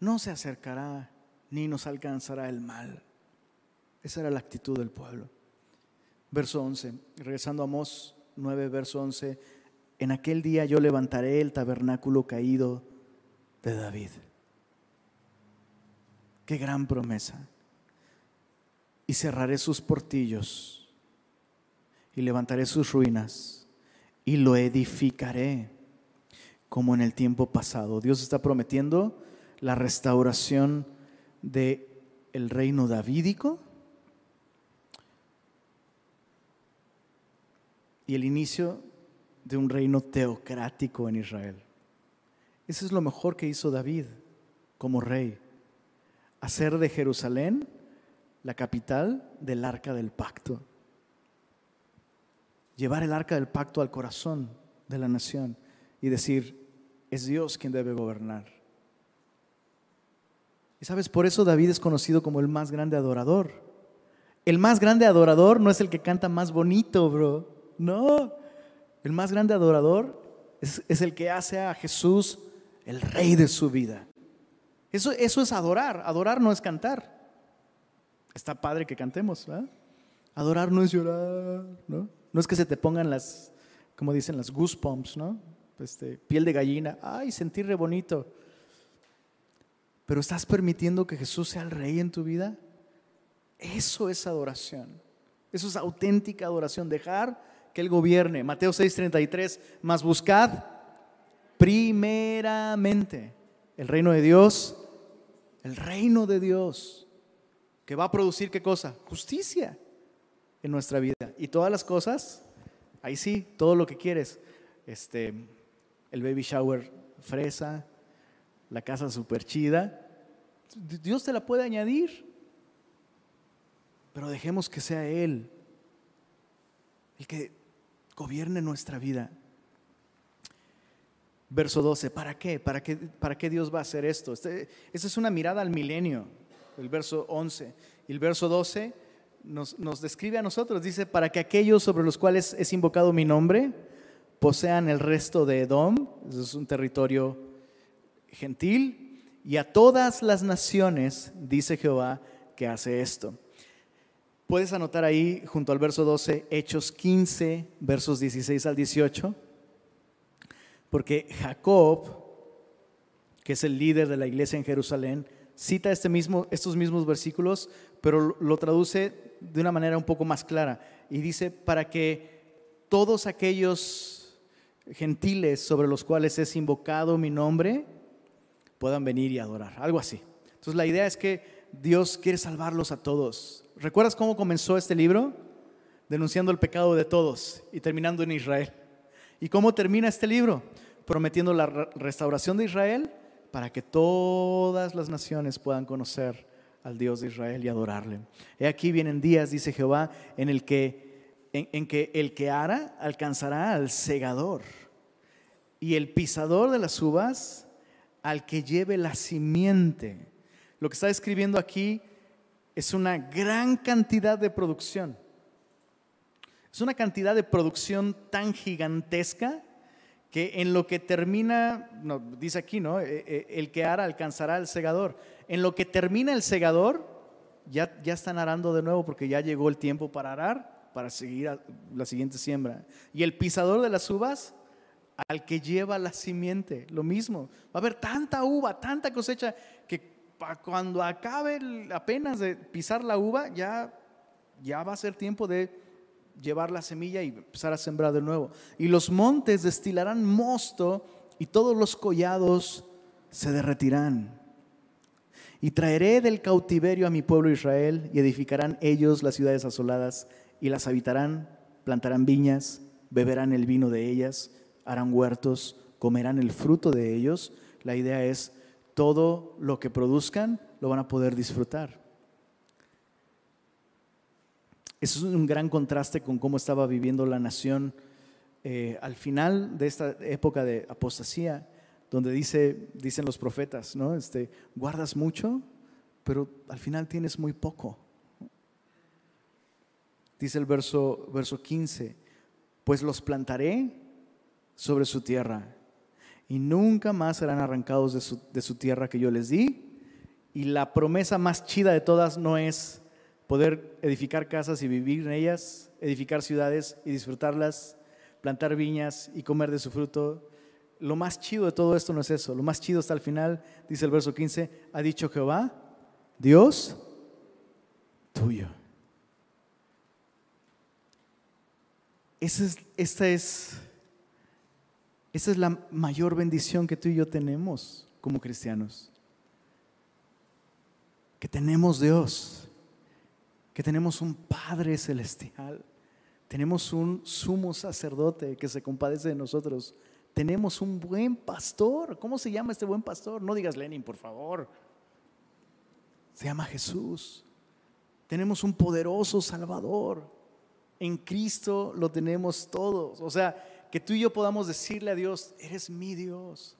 No se acercará ni nos alcanzará el mal. Esa era la actitud del pueblo. Verso 11, regresando a Mos 9, verso 11, en aquel día yo levantaré el tabernáculo caído de David. Qué gran promesa. Y cerraré sus portillos y levantaré sus ruinas y lo edificaré como en el tiempo pasado. Dios está prometiendo la restauración de el reino davídico y el inicio de un reino teocrático en Israel. Eso es lo mejor que hizo David como rey, hacer de Jerusalén la capital del arca del pacto, llevar el arca del pacto al corazón de la nación y decir, es Dios quien debe gobernar. Y sabes, por eso David es conocido como el más grande adorador. El más grande adorador no es el que canta más bonito, bro. No, el más grande adorador es, el que hace a Jesús el rey de su vida. Eso, eso es adorar. Adorar no es cantar. Está padre que cantemos. Adorar no es llorar. ¿no? no es que se te pongan las, como dicen, las goosebumps, ¿no? Este, piel de gallina. Ay, sentir re bonito. Pero estás permitiendo que Jesús sea el rey en tu vida. Eso es adoración. Eso es auténtica adoración. Dejar que Él gobierne. Mateo 6:33, más buscad primeramente el reino de Dios, el reino de Dios, que va a producir qué cosa? Justicia en nuestra vida. Y todas las cosas, ahí sí, todo lo que quieres. Este, el baby shower fresa, la casa super chida, Dios te la puede añadir. Pero dejemos que sea Él el que gobierne nuestra vida. Verso 12, ¿para qué? ¿Para qué, para qué Dios va a hacer esto? Este, esta es una mirada al milenio, el verso 11. Y el verso 12 nos, nos describe a nosotros, dice, para que aquellos sobre los cuales es invocado mi nombre posean el resto de Edom, es un territorio gentil, y a todas las naciones, dice Jehová, que hace esto. Puedes anotar ahí junto al verso 12, Hechos 15, versos 16 al 18, porque Jacob, que es el líder de la iglesia en Jerusalén, cita este mismo, estos mismos versículos, pero lo traduce de una manera un poco más clara y dice, para que todos aquellos gentiles sobre los cuales es invocado mi nombre puedan venir y adorar, algo así. Entonces la idea es que Dios quiere salvarlos a todos. ¿Recuerdas cómo comenzó este libro? Denunciando el pecado de todos y terminando en Israel. ¿Y cómo termina este libro? Prometiendo la restauración de Israel para que todas las naciones puedan conocer al Dios de Israel y adorarle. He aquí vienen días, dice Jehová, en el que, en que el que ara alcanzará al segador y el pisador de las uvas al que lleve la simiente. Lo que está escribiendo aquí es una gran cantidad de producción. Es una cantidad de producción tan gigantesca que en lo que termina, no, dice aquí, ¿no? Eh, eh, el que ara alcanzará al segador. En lo que termina el segador, ya, ya están arando de nuevo porque ya llegó el tiempo para arar, para seguir la siguiente siembra. Y el pisador de las uvas, al que lleva la simiente, lo mismo. Va a haber tanta uva, tanta cosecha, que cuando acabe apenas de pisar la uva, ya, ya va a ser tiempo de llevar la semilla y empezar a sembrar de nuevo. Y los montes destilarán mosto y todos los collados se derretirán. Y traeré del cautiverio a mi pueblo Israel y edificarán ellos las ciudades asoladas y las habitarán, plantarán viñas, beberán el vino de ellas, harán huertos, comerán el fruto de ellos. La idea es todo lo que produzcan lo van a poder disfrutar. Eso es un gran contraste con cómo estaba viviendo la nación eh, al final de esta época de apostasía, donde dice, dicen los profetas, ¿no? Este, guardas mucho, pero al final tienes muy poco. Dice el verso, verso 15, pues los plantaré sobre su tierra y nunca más serán arrancados de su, de su tierra que yo les di. Y la promesa más chida de todas no es poder edificar casas y vivir en ellas, edificar ciudades y disfrutarlas, plantar viñas y comer de su fruto. Lo más chido de todo esto no es eso. Lo más chido está al final, dice el verso 15, ha dicho Jehová, Dios tuyo. Es, esta es, esa es la mayor bendición que tú y yo tenemos como cristianos. Que tenemos Dios que tenemos un Padre celestial, tenemos un sumo sacerdote que se compadece de nosotros, tenemos un buen pastor. ¿Cómo se llama este buen pastor? No digas Lenin, por favor. Se llama Jesús. Tenemos un poderoso Salvador. En Cristo lo tenemos todos. O sea, que tú y yo podamos decirle a Dios, eres mi Dios,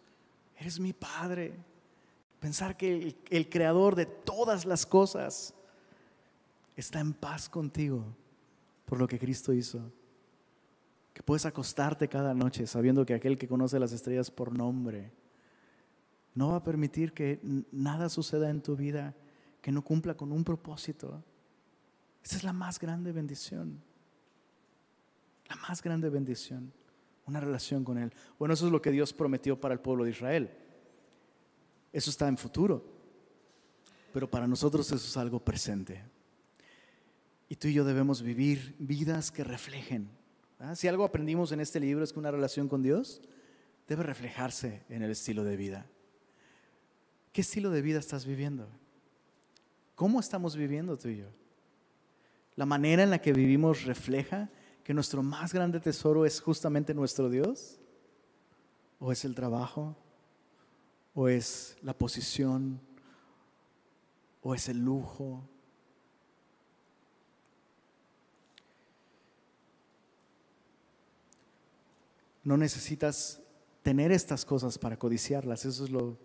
eres mi Padre. Pensar que el, creador de todas las cosas está en paz contigo por lo que Cristo hizo. Que puedes acostarte cada noche sabiendo que aquel que conoce las estrellas por nombre no va a permitir que nada suceda en tu vida que no cumpla con un propósito. Esa es la más grande bendición. La más grande bendición. Una relación con Él. Bueno, eso es lo que Dios prometió para el pueblo de Israel. Eso está en futuro. Pero para nosotros eso es algo presente. Y tú y yo debemos vivir vidas que reflejen. Si algo aprendimos en este libro es que una relación con Dios debe reflejarse en el estilo de vida. ¿Qué estilo de vida estás viviendo? ¿Cómo estamos viviendo tú y yo? ¿La manera en la que vivimos refleja que nuestro más grande tesoro es justamente nuestro Dios? ¿O es el trabajo? ¿O es la posición? ¿O es el lujo? No necesitas tener estas cosas para codiciarlas. Eso es lo...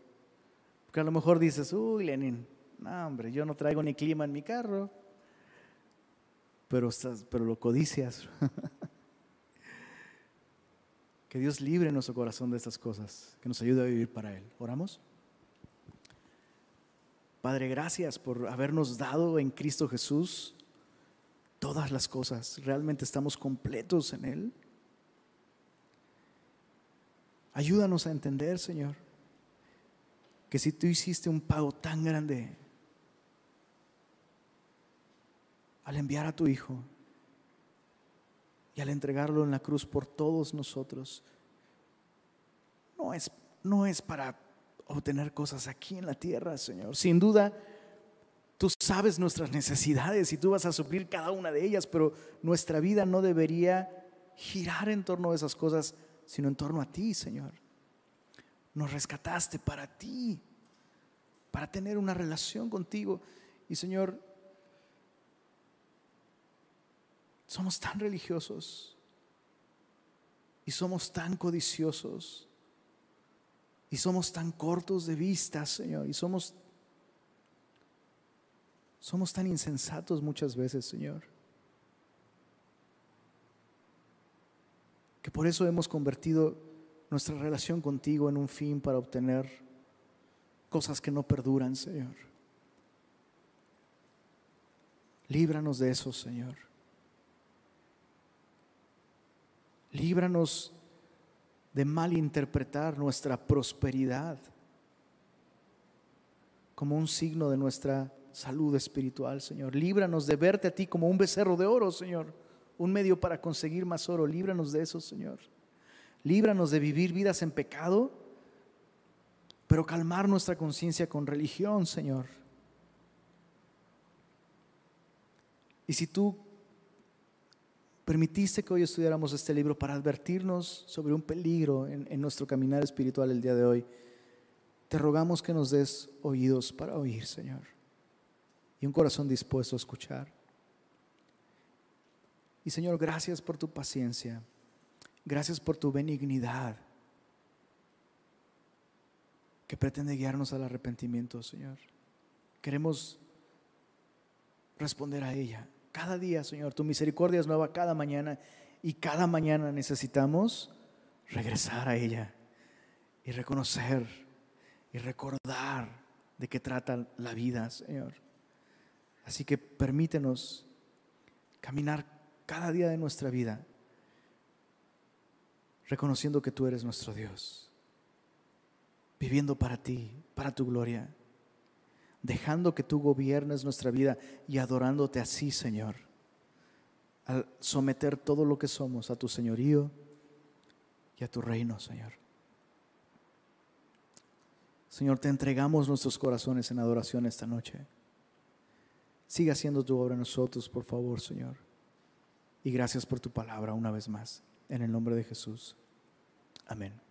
Porque a lo mejor dices, uy, Lenin, no, hombre, yo no traigo ni clima en mi carro. Pero, pero lo codicias. *laughs* que Dios libre nuestro corazón de estas cosas. Que nos ayude a vivir para Él. ¿Oramos? Padre, gracias por habernos dado en Cristo Jesús todas las cosas. Realmente estamos completos en Él. Ayúdanos a entender, Señor, que si tú hiciste un pago tan grande al enviar a tu Hijo y al entregarlo en la cruz por todos nosotros, no es, no es para obtener cosas aquí en la tierra, Señor. Sin duda, tú sabes nuestras necesidades y tú vas a suplir cada una de ellas, pero nuestra vida no debería girar en torno a esas cosas sino en torno a ti, Señor. Nos rescataste para ti, para tener una relación contigo. Y Señor, somos tan religiosos y somos tan codiciosos y somos tan cortos de vista, Señor, y somos somos tan insensatos muchas veces, Señor. que por eso hemos convertido nuestra relación contigo en un fin para obtener cosas que no perduran, Señor. Líbranos de eso, Señor. Líbranos de malinterpretar nuestra prosperidad como un signo de nuestra salud espiritual, Señor. Líbranos de verte a ti como un becerro de oro, Señor un medio para conseguir más oro. Líbranos de eso, Señor. Líbranos de vivir vidas en pecado, pero calmar nuestra conciencia con religión, Señor. Y si tú permitiste que hoy estudiáramos este libro para advertirnos sobre un peligro en, en, nuestro caminar espiritual el día de hoy, te rogamos que nos des oídos para oír, Señor, y un corazón dispuesto a escuchar. Y Señor, gracias por tu paciencia, gracias por tu benignidad que pretende guiarnos al arrepentimiento, Señor. Queremos responder a ella. Cada día, Señor, tu misericordia es nueva cada mañana y cada mañana necesitamos regresar a ella y reconocer y recordar de qué trata la vida, Señor. Así que permítenos caminar cada día de nuestra vida reconociendo que tú eres nuestro Dios, viviendo para ti, para tu gloria dejando que tú gobiernes nuestra vida y adorándote así, Señor, al someter todo lo que somos a tu señorío y a tu reino, Señor. Señor, te entregamos nuestros corazones en adoración esta noche. Sigue haciendo tu obra en nosotros, por favor, Señor. Y gracias por tu palabra una vez más. En el nombre de Jesús. Amén.